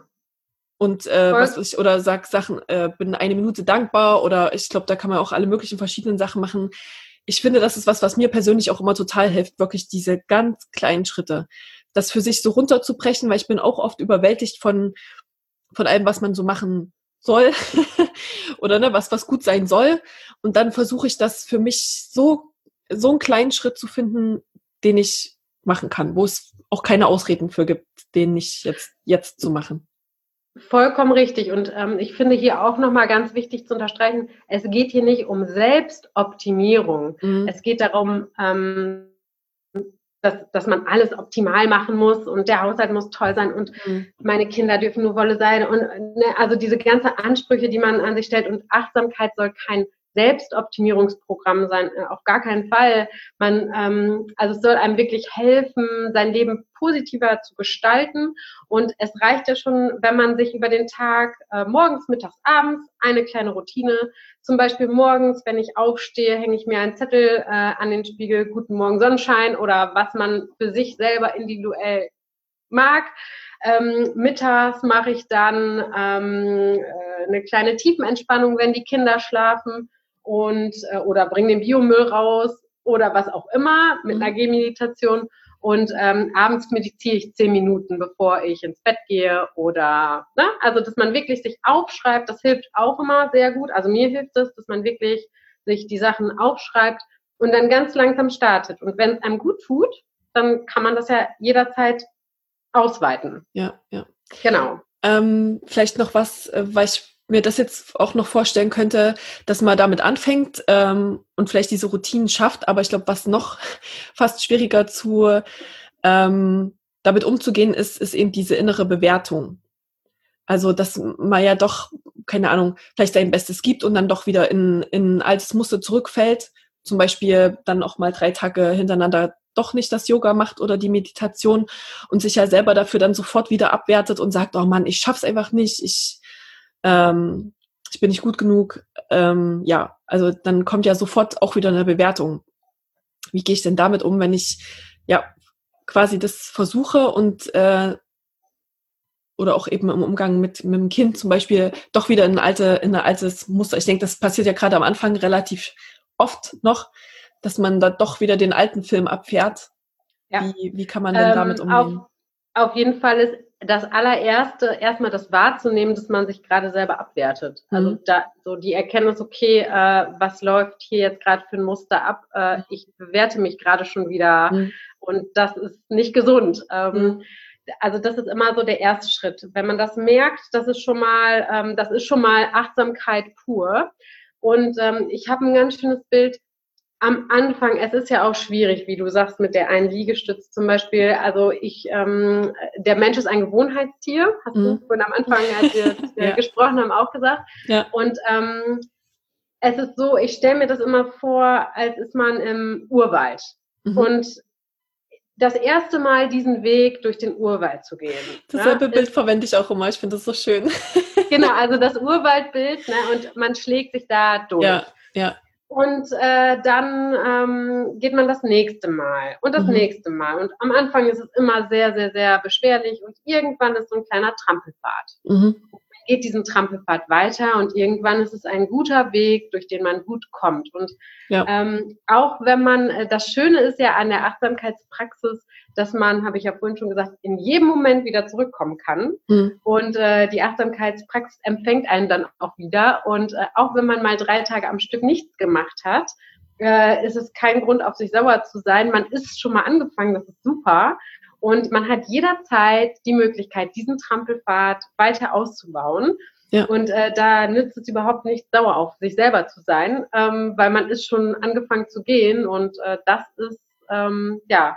Und äh, was ich, oder sag Sachen, äh, bin eine Minute dankbar oder ich glaube, da kann man auch alle möglichen verschiedenen Sachen machen. Ich finde, das ist was, was mir persönlich auch immer total hilft, wirklich diese ganz kleinen Schritte. Das für sich so runterzubrechen, weil ich bin auch oft überwältigt von, von allem, was man so machen soll oder ne, was, was gut sein soll. Und dann versuche ich das für mich so, so einen kleinen Schritt zu finden, den ich machen kann, wo es auch keine Ausreden für gibt, den nicht jetzt, jetzt zu machen. Vollkommen richtig. Und ähm, ich finde hier auch nochmal ganz wichtig zu unterstreichen, es geht hier nicht um Selbstoptimierung. Mhm. Es geht darum, ähm, dass, dass man alles optimal machen muss und der Haushalt muss toll sein und mhm. meine Kinder dürfen nur Wolle sein und ne, also diese ganzen Ansprüche, die man an sich stellt und Achtsamkeit soll kein Selbstoptimierungsprogramm sein, äh, auf gar keinen Fall. Man, ähm, also es soll einem wirklich helfen, sein Leben positiver zu gestalten. Und es reicht ja schon, wenn man sich über den Tag äh, morgens, mittags, abends eine kleine Routine, zum Beispiel morgens, wenn ich aufstehe, hänge ich mir einen Zettel äh, an den Spiegel, Guten Morgen Sonnenschein oder was man für sich selber individuell mag. Ähm, mittags mache ich dann ähm, äh, eine kleine Tiefenentspannung, wenn die Kinder schlafen und äh, oder bring den Biomüll raus oder was auch immer mit mhm. einer Gehmeditation. Und ähm, abends meditiere ich zehn Minuten, bevor ich ins Bett gehe oder, ne? also dass man wirklich sich aufschreibt, das hilft auch immer sehr gut. Also mir hilft es, dass man wirklich sich die Sachen aufschreibt und dann ganz langsam startet. Und wenn es einem gut tut, dann kann man das ja jederzeit ausweiten. Ja, ja. Genau. Ähm, vielleicht noch was, äh, weil ich mir das jetzt auch noch vorstellen könnte, dass man damit anfängt ähm, und vielleicht diese Routinen schafft. Aber ich glaube, was noch fast schwieriger zu ähm, damit umzugehen ist, ist eben diese innere Bewertung. Also, dass man ja doch, keine Ahnung, vielleicht sein Bestes gibt und dann doch wieder in, in altes Muster zurückfällt. Zum Beispiel dann auch mal drei Tage hintereinander doch nicht das Yoga macht oder die Meditation und sich ja selber dafür dann sofort wieder abwertet und sagt, oh Mann, ich schaff's einfach nicht, ich ähm, ich bin nicht gut genug. Ähm, ja, also dann kommt ja sofort auch wieder eine Bewertung. Wie gehe ich denn damit um, wenn ich ja quasi das versuche und äh, oder auch eben im Umgang mit, mit dem Kind zum Beispiel doch wieder in, alte, in ein altes Muster. Ich denke, das passiert ja gerade am Anfang relativ oft noch, dass man da doch wieder den alten Film abfährt. Ja. Wie, wie kann man denn ähm, damit umgehen? Auf, auf jeden Fall ist das allererste erstmal das wahrzunehmen, dass man sich gerade selber abwertet. Also mhm. da so die Erkenntnis, okay, äh, was läuft hier jetzt gerade für ein Muster ab? Äh, mhm. ich bewerte mich gerade schon wieder mhm. und das ist nicht gesund. Ähm, mhm also das ist immer so der erste Schritt. Wenn man das merkt, das ist schon mal, ähm, das ist schon mal Achtsamkeit pur. Und ähm, ich habe ein ganz schönes Bild am Anfang. Es ist ja auch schwierig, wie du sagst, mit der einen Liegestütz zum Beispiel. Also ich, ähm, der Mensch ist ein Gewohnheitstier, hast mhm. du vorhin am Anfang, als wir ja. gesprochen haben, auch gesagt. Ja. Und ähm, es ist so, ich stelle mir das immer vor, als ist man im Urwald. Mhm. Und das erste Mal diesen Weg durch den Urwald zu gehen. Dasselbe ja, Bild ist, verwende ich auch immer, ich finde das so schön. Genau, also das Urwaldbild ne, und man schlägt sich da durch. Ja, ja. Und äh, dann ähm, geht man das nächste Mal und das mhm. nächste Mal. Und am Anfang ist es immer sehr, sehr, sehr beschwerlich und irgendwann ist so ein kleiner Trampelpfad. Mhm geht diesen Trampelpfad weiter und irgendwann ist es ein guter Weg, durch den man gut kommt. Und ja. ähm, auch wenn man, äh, das Schöne ist ja an der Achtsamkeitspraxis, dass man, habe ich ja vorhin schon gesagt, in jedem Moment wieder zurückkommen kann. Mhm. Und äh, die Achtsamkeitspraxis empfängt einen dann auch wieder. Und äh, auch wenn man mal drei Tage am Stück nichts gemacht hat, äh, ist es kein Grund, auf sich sauer zu sein. Man ist schon mal angefangen, das ist super. Und man hat jederzeit die Möglichkeit, diesen Trampelpfad weiter auszubauen. Ja. Und äh, da nützt es überhaupt nicht, sauer auf sich selber zu sein, ähm, weil man ist schon angefangen zu gehen und äh, das ist, ähm, ja,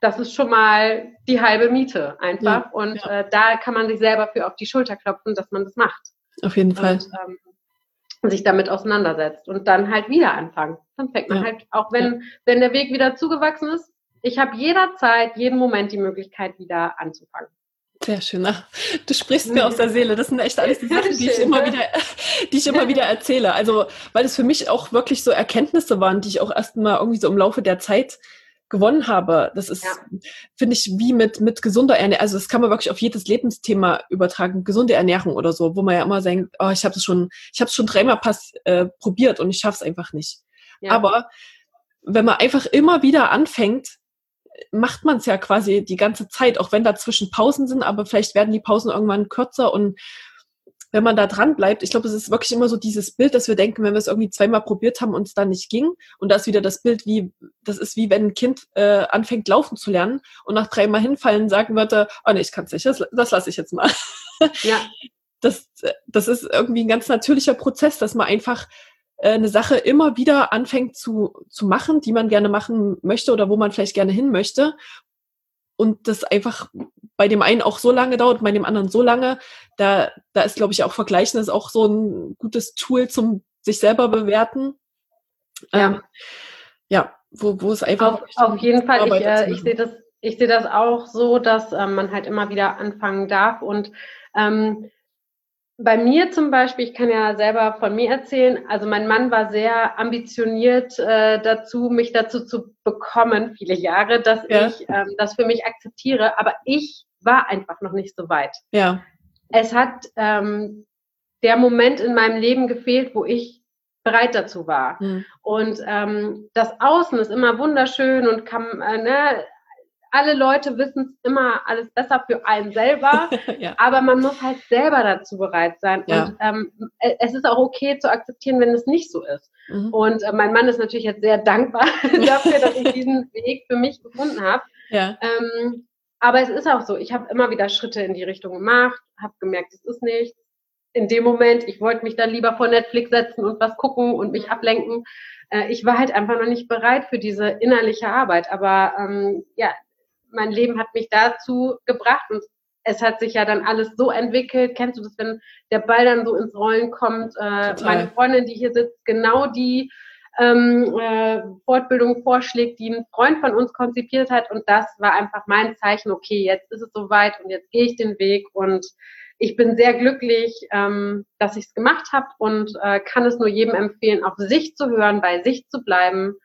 das ist schon mal die halbe Miete einfach. Ja. Und ja. Äh, da kann man sich selber für auf die Schulter klopfen, dass man das macht. Auf jeden Fall. Und, ähm, sich damit auseinandersetzt und dann halt wieder anfangen. Dann fängt man halt, auch wenn, wenn der Weg wieder zugewachsen ist, ich habe jederzeit, jeden Moment die Möglichkeit, wieder anzufangen. Sehr schön. Du sprichst mir aus der Seele. Das sind echt alles die Sachen, die ich immer wieder, die ich immer wieder erzähle. Also, weil es für mich auch wirklich so Erkenntnisse waren, die ich auch erst mal irgendwie so im Laufe der Zeit gewonnen habe. Das ist, ja. finde ich, wie mit, mit gesunder Ernährung. Also, das kann man wirklich auf jedes Lebensthema übertragen. Gesunde Ernährung oder so, wo man ja immer sagt, oh, ich habe es schon, ich habe es schon dreimal pass, äh, probiert und ich schaffe es einfach nicht. Ja. Aber wenn man einfach immer wieder anfängt, macht man es ja quasi die ganze Zeit, auch wenn dazwischen Pausen sind, aber vielleicht werden die Pausen irgendwann kürzer und wenn man da dran bleibt, ich glaube, es ist wirklich immer so dieses Bild, dass wir denken, wenn wir es irgendwie zweimal probiert haben und es dann nicht ging. Und da ist wieder das Bild, wie, das ist wie wenn ein Kind äh, anfängt laufen zu lernen und nach dreimal hinfallen sagen würde, oh nee, ich kann es nicht, das, das lasse ich jetzt mal. Ja. Das, das ist irgendwie ein ganz natürlicher Prozess, dass man einfach eine Sache immer wieder anfängt zu, zu machen, die man gerne machen möchte oder wo man vielleicht gerne hin möchte. Und das einfach bei dem einen auch so lange dauert, bei dem anderen so lange. Da, da ist, glaube ich, auch Vergleichen ist auch so ein gutes Tool zum sich selber bewerten. Ja, ähm, ja wo, wo es einfach. Auf, auf jeden Fall, ich, äh, ich sehe das, ich sehe das auch so, dass ähm, man halt immer wieder anfangen darf und ähm, bei mir zum Beispiel, ich kann ja selber von mir erzählen, also mein Mann war sehr ambitioniert äh, dazu, mich dazu zu bekommen, viele Jahre, dass ja. ich ähm, das für mich akzeptiere, aber ich war einfach noch nicht so weit. Ja. Es hat ähm, der Moment in meinem Leben gefehlt, wo ich bereit dazu war. Mhm. Und ähm, das Außen ist immer wunderschön und kann, äh, ne, alle Leute wissen es immer alles besser für einen selber, ja. aber man muss halt selber dazu bereit sein. Ja. Und ähm, äh, es ist auch okay zu akzeptieren, wenn es nicht so ist. Mhm. Und äh, mein Mann ist natürlich jetzt sehr dankbar dafür, dass ich diesen Weg für mich gefunden habe. Ja. Ähm, aber es ist auch so, ich habe immer wieder Schritte in die Richtung gemacht, habe gemerkt, es ist nichts. In dem Moment, ich wollte mich dann lieber vor Netflix setzen und was gucken und mich ablenken. Äh, ich war halt einfach noch nicht bereit für diese innerliche Arbeit. Aber ähm, ja, mein Leben hat mich dazu gebracht und es hat sich ja dann alles so entwickelt. Kennst du das, wenn der Ball dann so ins Rollen kommt? Äh, meine Freundin, die hier sitzt, genau die ähm, äh, Fortbildung vorschlägt, die ein Freund von uns konzipiert hat. Und das war einfach mein Zeichen, okay, jetzt ist es soweit und jetzt gehe ich den Weg. Und ich bin sehr glücklich, ähm, dass ich es gemacht habe und äh, kann es nur jedem empfehlen, auf sich zu hören, bei sich zu bleiben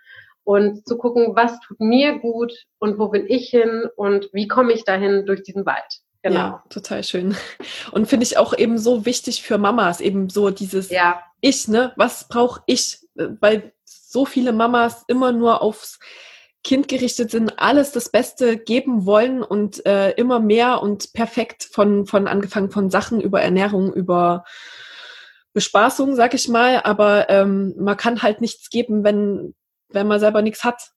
und zu gucken, was tut mir gut und wo will ich hin und wie komme ich dahin durch diesen Wald. Genau. Ja, total schön. Und finde ich auch eben so wichtig für Mamas, eben so dieses ja. Ich, ne? Was brauche ich? Weil so viele Mamas immer nur aufs Kind gerichtet sind, alles das Beste geben wollen und äh, immer mehr und perfekt von, von angefangen von Sachen über Ernährung, über Bespaßung, sag ich mal, aber ähm, man kann halt nichts geben, wenn, wenn man selber nichts hat.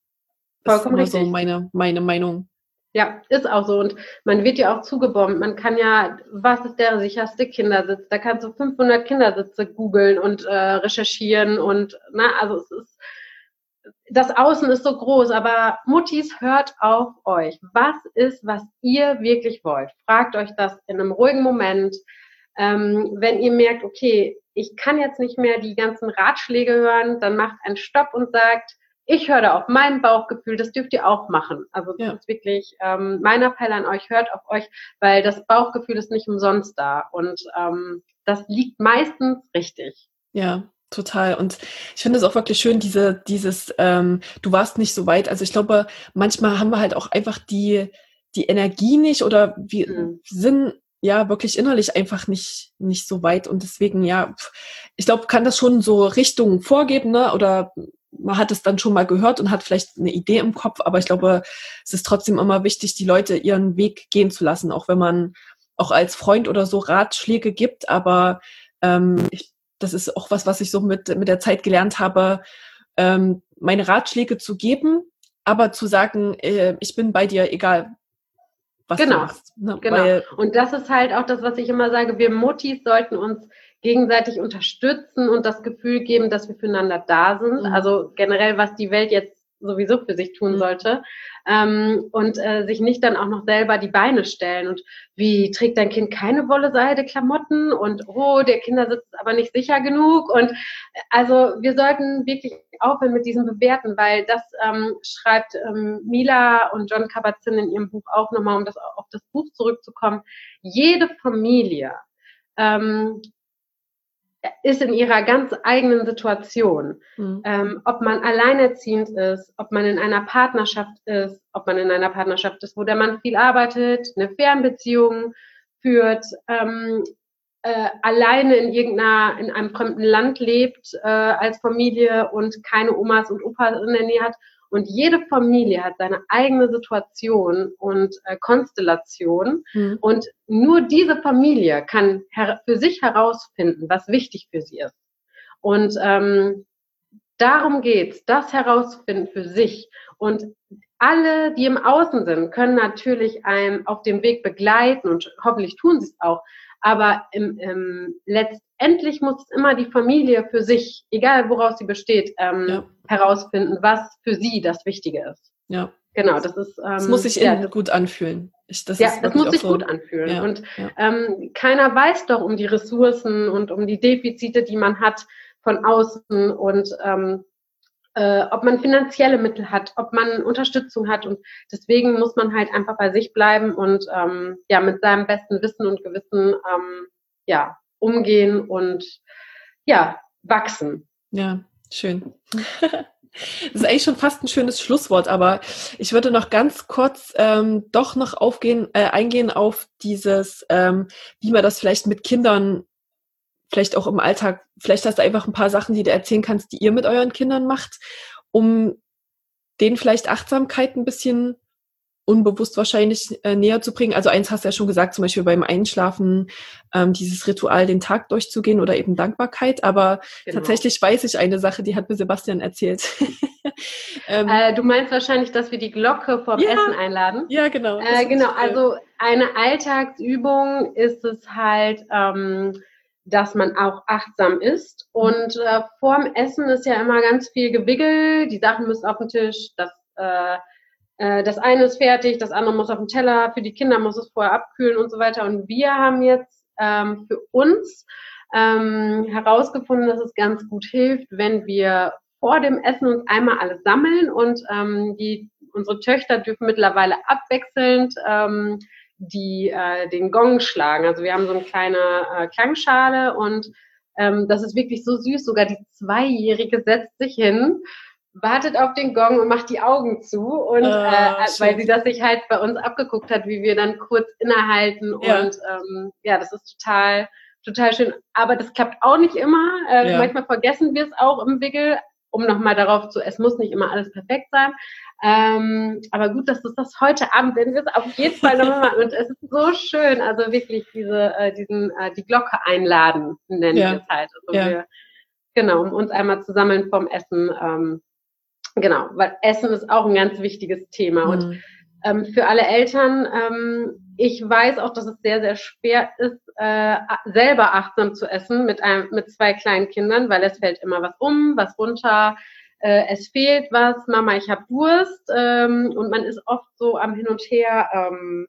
Das Vollkommen ist so meine, meine Meinung. Ja, ist auch so. Und man wird ja auch zugebombt. Man kann ja, was ist der sicherste Kindersitz? Da kannst du 500 Kindersitze googeln und äh, recherchieren und, na, also es ist, das Außen ist so groß, aber Muttis, hört auf euch. Was ist, was ihr wirklich wollt? Fragt euch das in einem ruhigen Moment. Ähm, wenn ihr merkt, okay, ich kann jetzt nicht mehr die ganzen Ratschläge hören, dann macht einen Stopp und sagt, ich höre da auf mein Bauchgefühl, das dürft ihr auch machen. Also das ja. ist wirklich ähm, mein Appell an euch, hört auf euch, weil das Bauchgefühl ist nicht umsonst da und ähm, das liegt meistens richtig. Ja, total. Und ich finde es auch wirklich schön, diese, dieses, ähm, du warst nicht so weit. Also ich glaube, manchmal haben wir halt auch einfach die, die Energie nicht oder wir mhm. sind ja wirklich innerlich einfach nicht, nicht so weit. Und deswegen, ja, ich glaube, kann das schon so Richtungen vorgeben, ne? Oder man hat es dann schon mal gehört und hat vielleicht eine Idee im Kopf, aber ich glaube, es ist trotzdem immer wichtig, die Leute ihren Weg gehen zu lassen, auch wenn man auch als Freund oder so Ratschläge gibt. Aber ähm, ich, das ist auch was, was ich so mit, mit der Zeit gelernt habe, ähm, meine Ratschläge zu geben, aber zu sagen, äh, ich bin bei dir, egal was genau. du machst. Ne? Genau. Weil, und das ist halt auch das, was ich immer sage, wir Muttis sollten uns gegenseitig unterstützen und das Gefühl geben, dass wir füreinander da sind. Mhm. Also generell, was die Welt jetzt sowieso für sich tun mhm. sollte. Ähm, und äh, sich nicht dann auch noch selber die Beine stellen. Und wie trägt dein Kind keine Wolle Seide Klamotten? Und oh, der Kindersitz ist aber nicht sicher genug. Und also wir sollten wirklich aufhören mit diesem Bewerten, weil das ähm, schreibt ähm, Mila und John Kabat-Zinn in ihrem Buch auch nochmal, um das, auf das Buch zurückzukommen. Jede Familie ähm, ist in ihrer ganz eigenen Situation. Mhm. Ähm, ob man alleinerziehend ist, ob man in einer Partnerschaft ist, ob man in einer Partnerschaft ist, wo der Mann viel arbeitet, eine Fernbeziehung führt, ähm, äh, alleine in irgendeiner, in einem fremden Land lebt äh, als Familie und keine Omas und Opas in der Nähe hat und jede Familie hat seine eigene Situation und äh, Konstellation. Mhm. Und nur diese Familie kann für sich herausfinden, was wichtig für sie ist. Und ähm, darum geht's, das herauszufinden für sich. Und alle, die im Außen sind, können natürlich einen auf dem Weg begleiten und hoffentlich tun sie es auch. Aber im, im, letztendlich muss immer die Familie für sich, egal woraus sie besteht, ähm, ja. herausfinden, was für sie das Wichtige ist. Ja. Genau, das ist. Ähm, das muss sich ja, gut anfühlen. Ich, das ja, das muss sich so, gut anfühlen. Ja, und ja. Ähm, keiner weiß doch um die Ressourcen und um die Defizite, die man hat von außen und ähm, äh, ob man finanzielle Mittel hat, ob man Unterstützung hat. Und deswegen muss man halt einfach bei sich bleiben und ähm, ja mit seinem besten Wissen und Gewissen ähm, ja umgehen und ja wachsen. Ja, schön. Das ist eigentlich schon fast ein schönes Schlusswort, aber ich würde noch ganz kurz ähm, doch noch aufgehen, äh, eingehen auf dieses, ähm, wie man das vielleicht mit Kindern vielleicht auch im Alltag, vielleicht hast du einfach ein paar Sachen, die du erzählen kannst, die ihr mit euren Kindern macht, um denen vielleicht Achtsamkeit ein bisschen unbewusst wahrscheinlich äh, näher zu bringen. Also eins hast du ja schon gesagt, zum Beispiel beim Einschlafen ähm, dieses Ritual, den Tag durchzugehen oder eben Dankbarkeit. Aber genau. tatsächlich weiß ich eine Sache, die hat mir Sebastian erzählt. ähm, äh, du meinst wahrscheinlich, dass wir die Glocke vorm ja, Essen einladen? Ja, genau. Äh, genau, also eine Alltagsübung ist es halt, ähm, dass man auch achtsam ist. Und äh, vorm Essen ist ja immer ganz viel Gewiggel, die Sachen müssen auf den Tisch, das, äh, äh, das eine ist fertig, das andere muss auf den Teller, für die Kinder muss es vorher abkühlen und so weiter. Und wir haben jetzt ähm, für uns ähm, herausgefunden, dass es ganz gut hilft, wenn wir vor dem Essen uns einmal alles sammeln und ähm, die, unsere Töchter dürfen mittlerweile abwechselnd ähm, die äh, den Gong schlagen. Also wir haben so eine kleine äh, Klangschale und ähm, das ist wirklich so süß. Sogar die Zweijährige setzt sich hin, wartet auf den Gong und macht die Augen zu. Und ah, äh, weil sie das sich halt bei uns abgeguckt hat, wie wir dann kurz innehalten. Ja. Und ähm, ja, das ist total, total schön. Aber das klappt auch nicht immer. Äh, ja. Manchmal vergessen wir es auch im Wickel, um nochmal darauf zu, es muss nicht immer alles perfekt sein. Ähm, aber gut, dass du das heute Abend, werden wir es auf jeden Fall nochmal machen. Und es ist so schön, also wirklich diese, äh, diesen, äh, die Glocke einladen, nennen ja. wir es halt. Also ja. wir, genau, um uns einmal zu sammeln vom Essen. Ähm, genau, weil Essen ist auch ein ganz wichtiges Thema. Mhm. Und ähm, für alle Eltern, ähm, ich weiß auch, dass es sehr, sehr schwer ist, äh, selber achtsam zu essen mit, einem, mit zwei kleinen Kindern, weil es fällt immer was um, was runter, äh, es fehlt was, Mama, ich habe Durst ähm, und man ist oft so am Hin und Her ähm,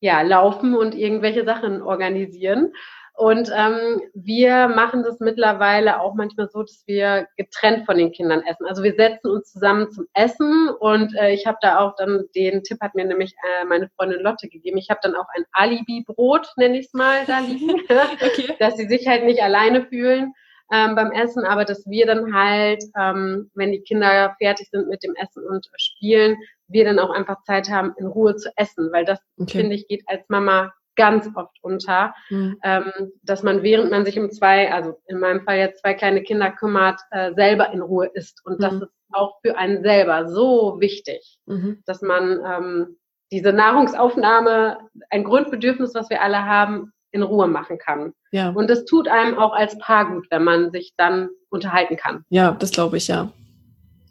ja, laufen und irgendwelche Sachen organisieren. Und ähm, wir machen das mittlerweile auch manchmal so, dass wir getrennt von den Kindern essen. Also wir setzen uns zusammen zum Essen und äh, ich habe da auch dann, den Tipp hat mir nämlich äh, meine Freundin Lotte gegeben. Ich habe dann auch ein Alibi-Brot, nenne ich es mal, da liegen, okay. dass sie sich halt nicht alleine fühlen ähm, beim Essen, aber dass wir dann halt, ähm, wenn die Kinder fertig sind mit dem Essen und Spielen, wir dann auch einfach Zeit haben, in Ruhe zu essen, weil das, okay. finde ich, geht als Mama ganz oft unter, mhm. ähm, dass man während man sich um zwei, also in meinem Fall jetzt zwei kleine Kinder kümmert, äh, selber in Ruhe isst. Und mhm. das ist auch für einen selber so wichtig, mhm. dass man ähm, diese Nahrungsaufnahme, ein Grundbedürfnis, was wir alle haben, in Ruhe machen kann. Ja. Und das tut einem auch als Paar gut, wenn man sich dann unterhalten kann. Ja, das glaube ich, ja.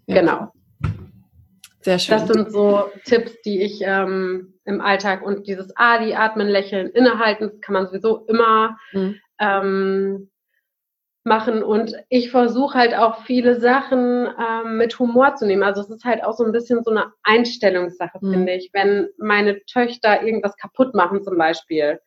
ja. Genau. Sehr schön. Das sind so Tipps, die ich ähm, im Alltag und dieses Adi, Atmen, Lächeln, Innehalten, kann man sowieso immer mhm. ähm, machen. Und ich versuche halt auch viele Sachen ähm, mit Humor zu nehmen. Also es ist halt auch so ein bisschen so eine Einstellungssache, mhm. finde ich. Wenn meine Töchter irgendwas kaputt machen zum Beispiel,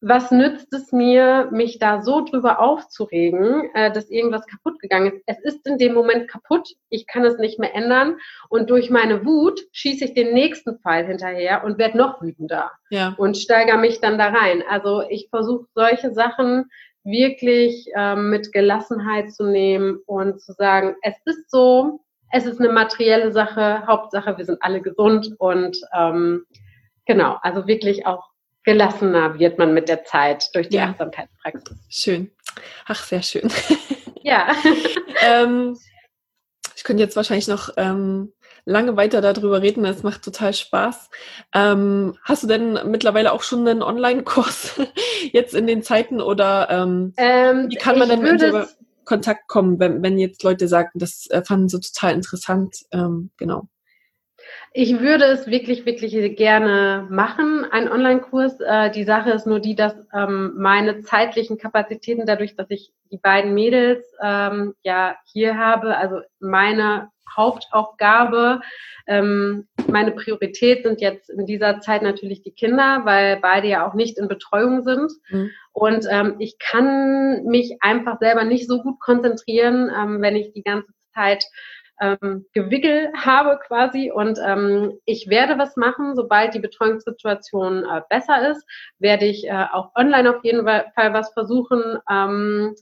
was nützt es mir, mich da so drüber aufzuregen, äh, dass irgendwas kaputt gegangen ist? Es ist in dem Moment kaputt, ich kann es nicht mehr ändern und durch meine Wut schieße ich den nächsten Fall hinterher und werde noch wütender ja. und steigere mich dann da rein. Also ich versuche solche Sachen wirklich ähm, mit Gelassenheit zu nehmen und zu sagen, es ist so, es ist eine materielle Sache, Hauptsache, wir sind alle gesund und ähm, genau, also wirklich auch gelassener wird man mit der Zeit durch die ja. Achtsamkeitspraxis. Schön. Ach, sehr schön. Ja. ähm, ich könnte jetzt wahrscheinlich noch ähm, lange weiter darüber reden. Es macht total Spaß. Ähm, hast du denn mittlerweile auch schon einen Online-Kurs jetzt in den Zeiten oder ähm, ähm, wie kann man denn in Kontakt kommen, wenn, wenn jetzt Leute sagen, das äh, fanden sie total interessant? Ähm, genau. Ich würde es wirklich, wirklich gerne machen, einen Online-Kurs. Äh, die Sache ist nur die, dass ähm, meine zeitlichen Kapazitäten, dadurch, dass ich die beiden Mädels ähm, ja hier habe, also meine Hauptaufgabe, ähm, meine Priorität sind jetzt in dieser Zeit natürlich die Kinder, weil beide ja auch nicht in Betreuung sind. Mhm. Und ähm, ich kann mich einfach selber nicht so gut konzentrieren, ähm, wenn ich die ganze Zeit ähm, Gewickel habe quasi und ähm, ich werde was machen, sobald die Betreuungssituation äh, besser ist, werde ich äh, auch online auf jeden Fall was versuchen. Ähm,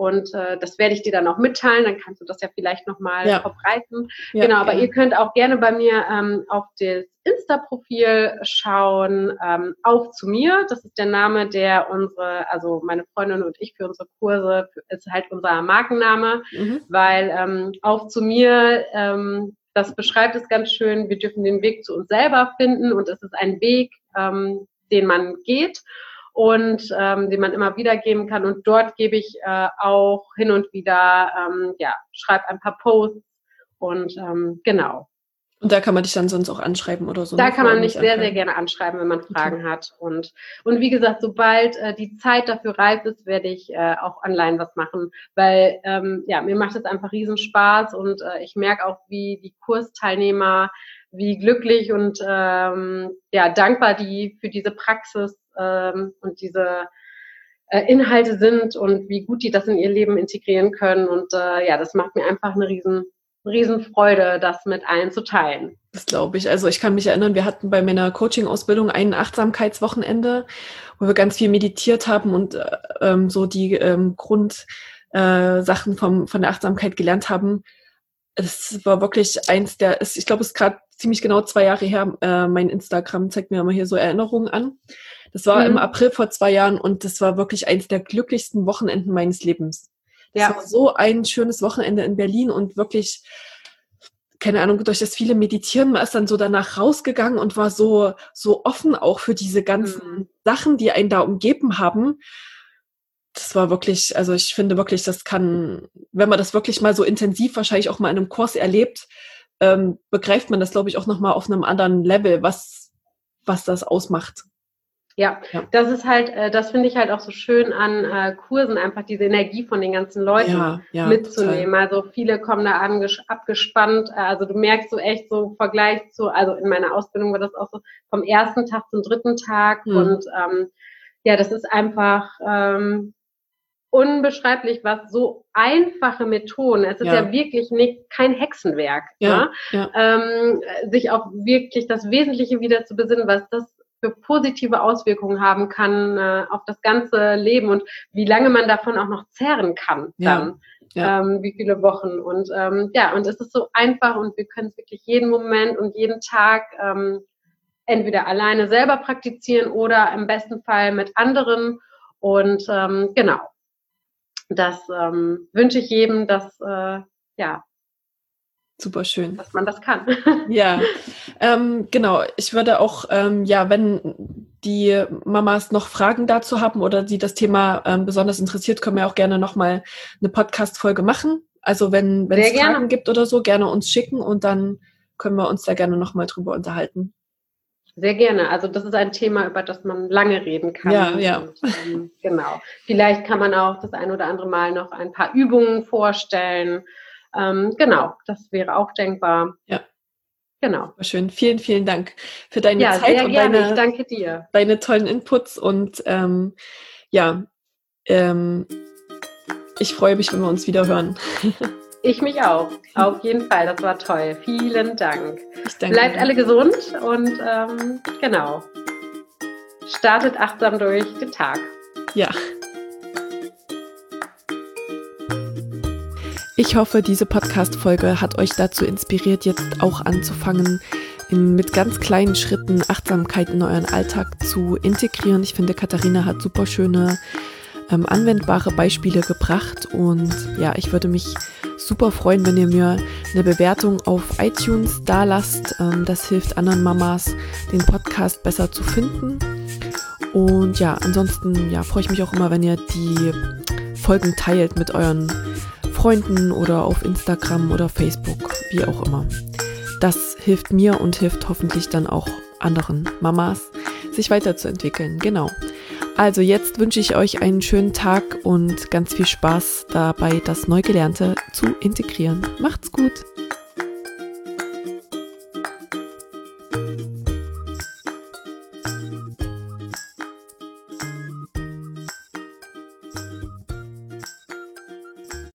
und äh, das werde ich dir dann auch mitteilen, dann kannst du das ja vielleicht nochmal ja. verbreiten. Ja, genau, aber ihr könnt auch gerne bei mir ähm, auf das Insta-Profil schauen, ähm, auf zu mir. Das ist der Name, der unsere, also meine Freundin und ich für unsere Kurse, ist halt unser Markenname, mhm. weil ähm, auf zu mir, ähm, das beschreibt es ganz schön, wir dürfen den Weg zu uns selber finden und es ist ein Weg, ähm, den man geht und ähm, den man immer wieder geben kann. Und dort gebe ich äh, auch hin und wieder, ähm, ja, schreibe ein paar Posts und ähm, genau. Und da kann man dich dann sonst auch anschreiben oder so? Da kann man mich sehr, sehr gerne anschreiben, wenn man Fragen okay. hat. Und, und wie gesagt, sobald äh, die Zeit dafür reif ist, werde ich äh, auch online was machen, weil ähm, ja, mir macht es einfach riesen Spaß und äh, ich merke auch, wie die Kursteilnehmer, wie glücklich und ähm, ja, dankbar die für diese Praxis ähm, und diese äh, Inhalte sind und wie gut die das in ihr Leben integrieren können. Und äh, ja, das macht mir einfach eine riesen Riesenfreude, das mit allen zu teilen. Das glaube ich. Also ich kann mich erinnern, wir hatten bei meiner Coaching-Ausbildung ein Achtsamkeitswochenende, wo wir ganz viel meditiert haben und äh, ähm, so die ähm, Grundsachen äh, von der Achtsamkeit gelernt haben. Es war wirklich eins der, ich glaube, es ist gerade ziemlich genau zwei Jahre her. Äh, mein Instagram zeigt mir immer hier so Erinnerungen an. Das war mhm. im April vor zwei Jahren und das war wirklich eins der glücklichsten Wochenenden meines Lebens. Ja. Es war so ein schönes Wochenende in Berlin und wirklich, keine Ahnung, durch das viele Meditieren, man ist dann so danach rausgegangen und war so, so offen auch für diese ganzen mhm. Sachen, die einen da umgeben haben. Das war wirklich, also ich finde wirklich, das kann, wenn man das wirklich mal so intensiv wahrscheinlich auch mal in einem Kurs erlebt, ähm, begreift man das, glaube ich, auch nochmal auf einem anderen Level, was, was das ausmacht. Ja, ja, das ist halt, äh, das finde ich halt auch so schön an äh, Kursen, einfach diese Energie von den ganzen Leuten ja, ja, mitzunehmen. Total. Also viele kommen da abgespannt. Äh, also du merkst so echt so Vergleich zu, also in meiner Ausbildung war das auch so vom ersten Tag zum dritten Tag. Mhm. Und ähm, ja, das ist einfach ähm, unbeschreiblich, was so einfache Methoden, es ist ja, ja wirklich nicht kein Hexenwerk, ja, ne? ja. Ähm, sich auf wirklich das Wesentliche wieder zu besinnen, was das für positive Auswirkungen haben kann äh, auf das ganze Leben und wie lange man davon auch noch zehren kann dann. Ja. Ähm, wie viele Wochen und ähm, ja und es ist so einfach und wir können es wirklich jeden Moment und jeden Tag ähm, entweder alleine selber praktizieren oder im besten Fall mit anderen und ähm, genau das ähm, wünsche ich jedem, dass äh, ja Super schön. Dass man das kann. ja, ähm, genau. Ich würde auch, ähm, ja, wenn die Mamas noch Fragen dazu haben oder sie das Thema ähm, besonders interessiert, können wir auch gerne nochmal eine Podcast-Folge machen. Also wenn, wenn es Fragen gerne. gibt oder so, gerne uns schicken und dann können wir uns da gerne nochmal drüber unterhalten. Sehr gerne. Also das ist ein Thema, über das man lange reden kann. Ja, ja. Und, ähm, genau. Vielleicht kann man auch das ein oder andere Mal noch ein paar Übungen vorstellen ähm, genau, das wäre auch denkbar. Ja. Genau. Schön. Vielen, vielen Dank für deine ja, Zeit und gerne. deine, danke dir. deine tollen Inputs und ähm, ja, ähm, ich freue mich, wenn wir uns wieder hören. Ich mich auch. Auf jeden Fall. Das war toll. Vielen Dank. Ich danke Bleibt alle gesund und ähm, genau. Startet achtsam durch den Tag. Ja. Ich hoffe, diese Podcast-Folge hat euch dazu inspiriert, jetzt auch anzufangen, in, mit ganz kleinen Schritten Achtsamkeit in euren Alltag zu integrieren. Ich finde, Katharina hat super schöne, ähm, anwendbare Beispiele gebracht und ja, ich würde mich super freuen, wenn ihr mir eine Bewertung auf iTunes da lasst. Ähm, das hilft anderen Mamas, den Podcast besser zu finden. Und ja, ansonsten ja, freue ich mich auch immer, wenn ihr die Folgen teilt mit euren Freunden oder auf Instagram oder Facebook, wie auch immer. Das hilft mir und hilft hoffentlich dann auch anderen Mamas, sich weiterzuentwickeln. Genau. Also jetzt wünsche ich euch einen schönen Tag und ganz viel Spaß dabei, das Neugelernte zu integrieren. Macht's gut!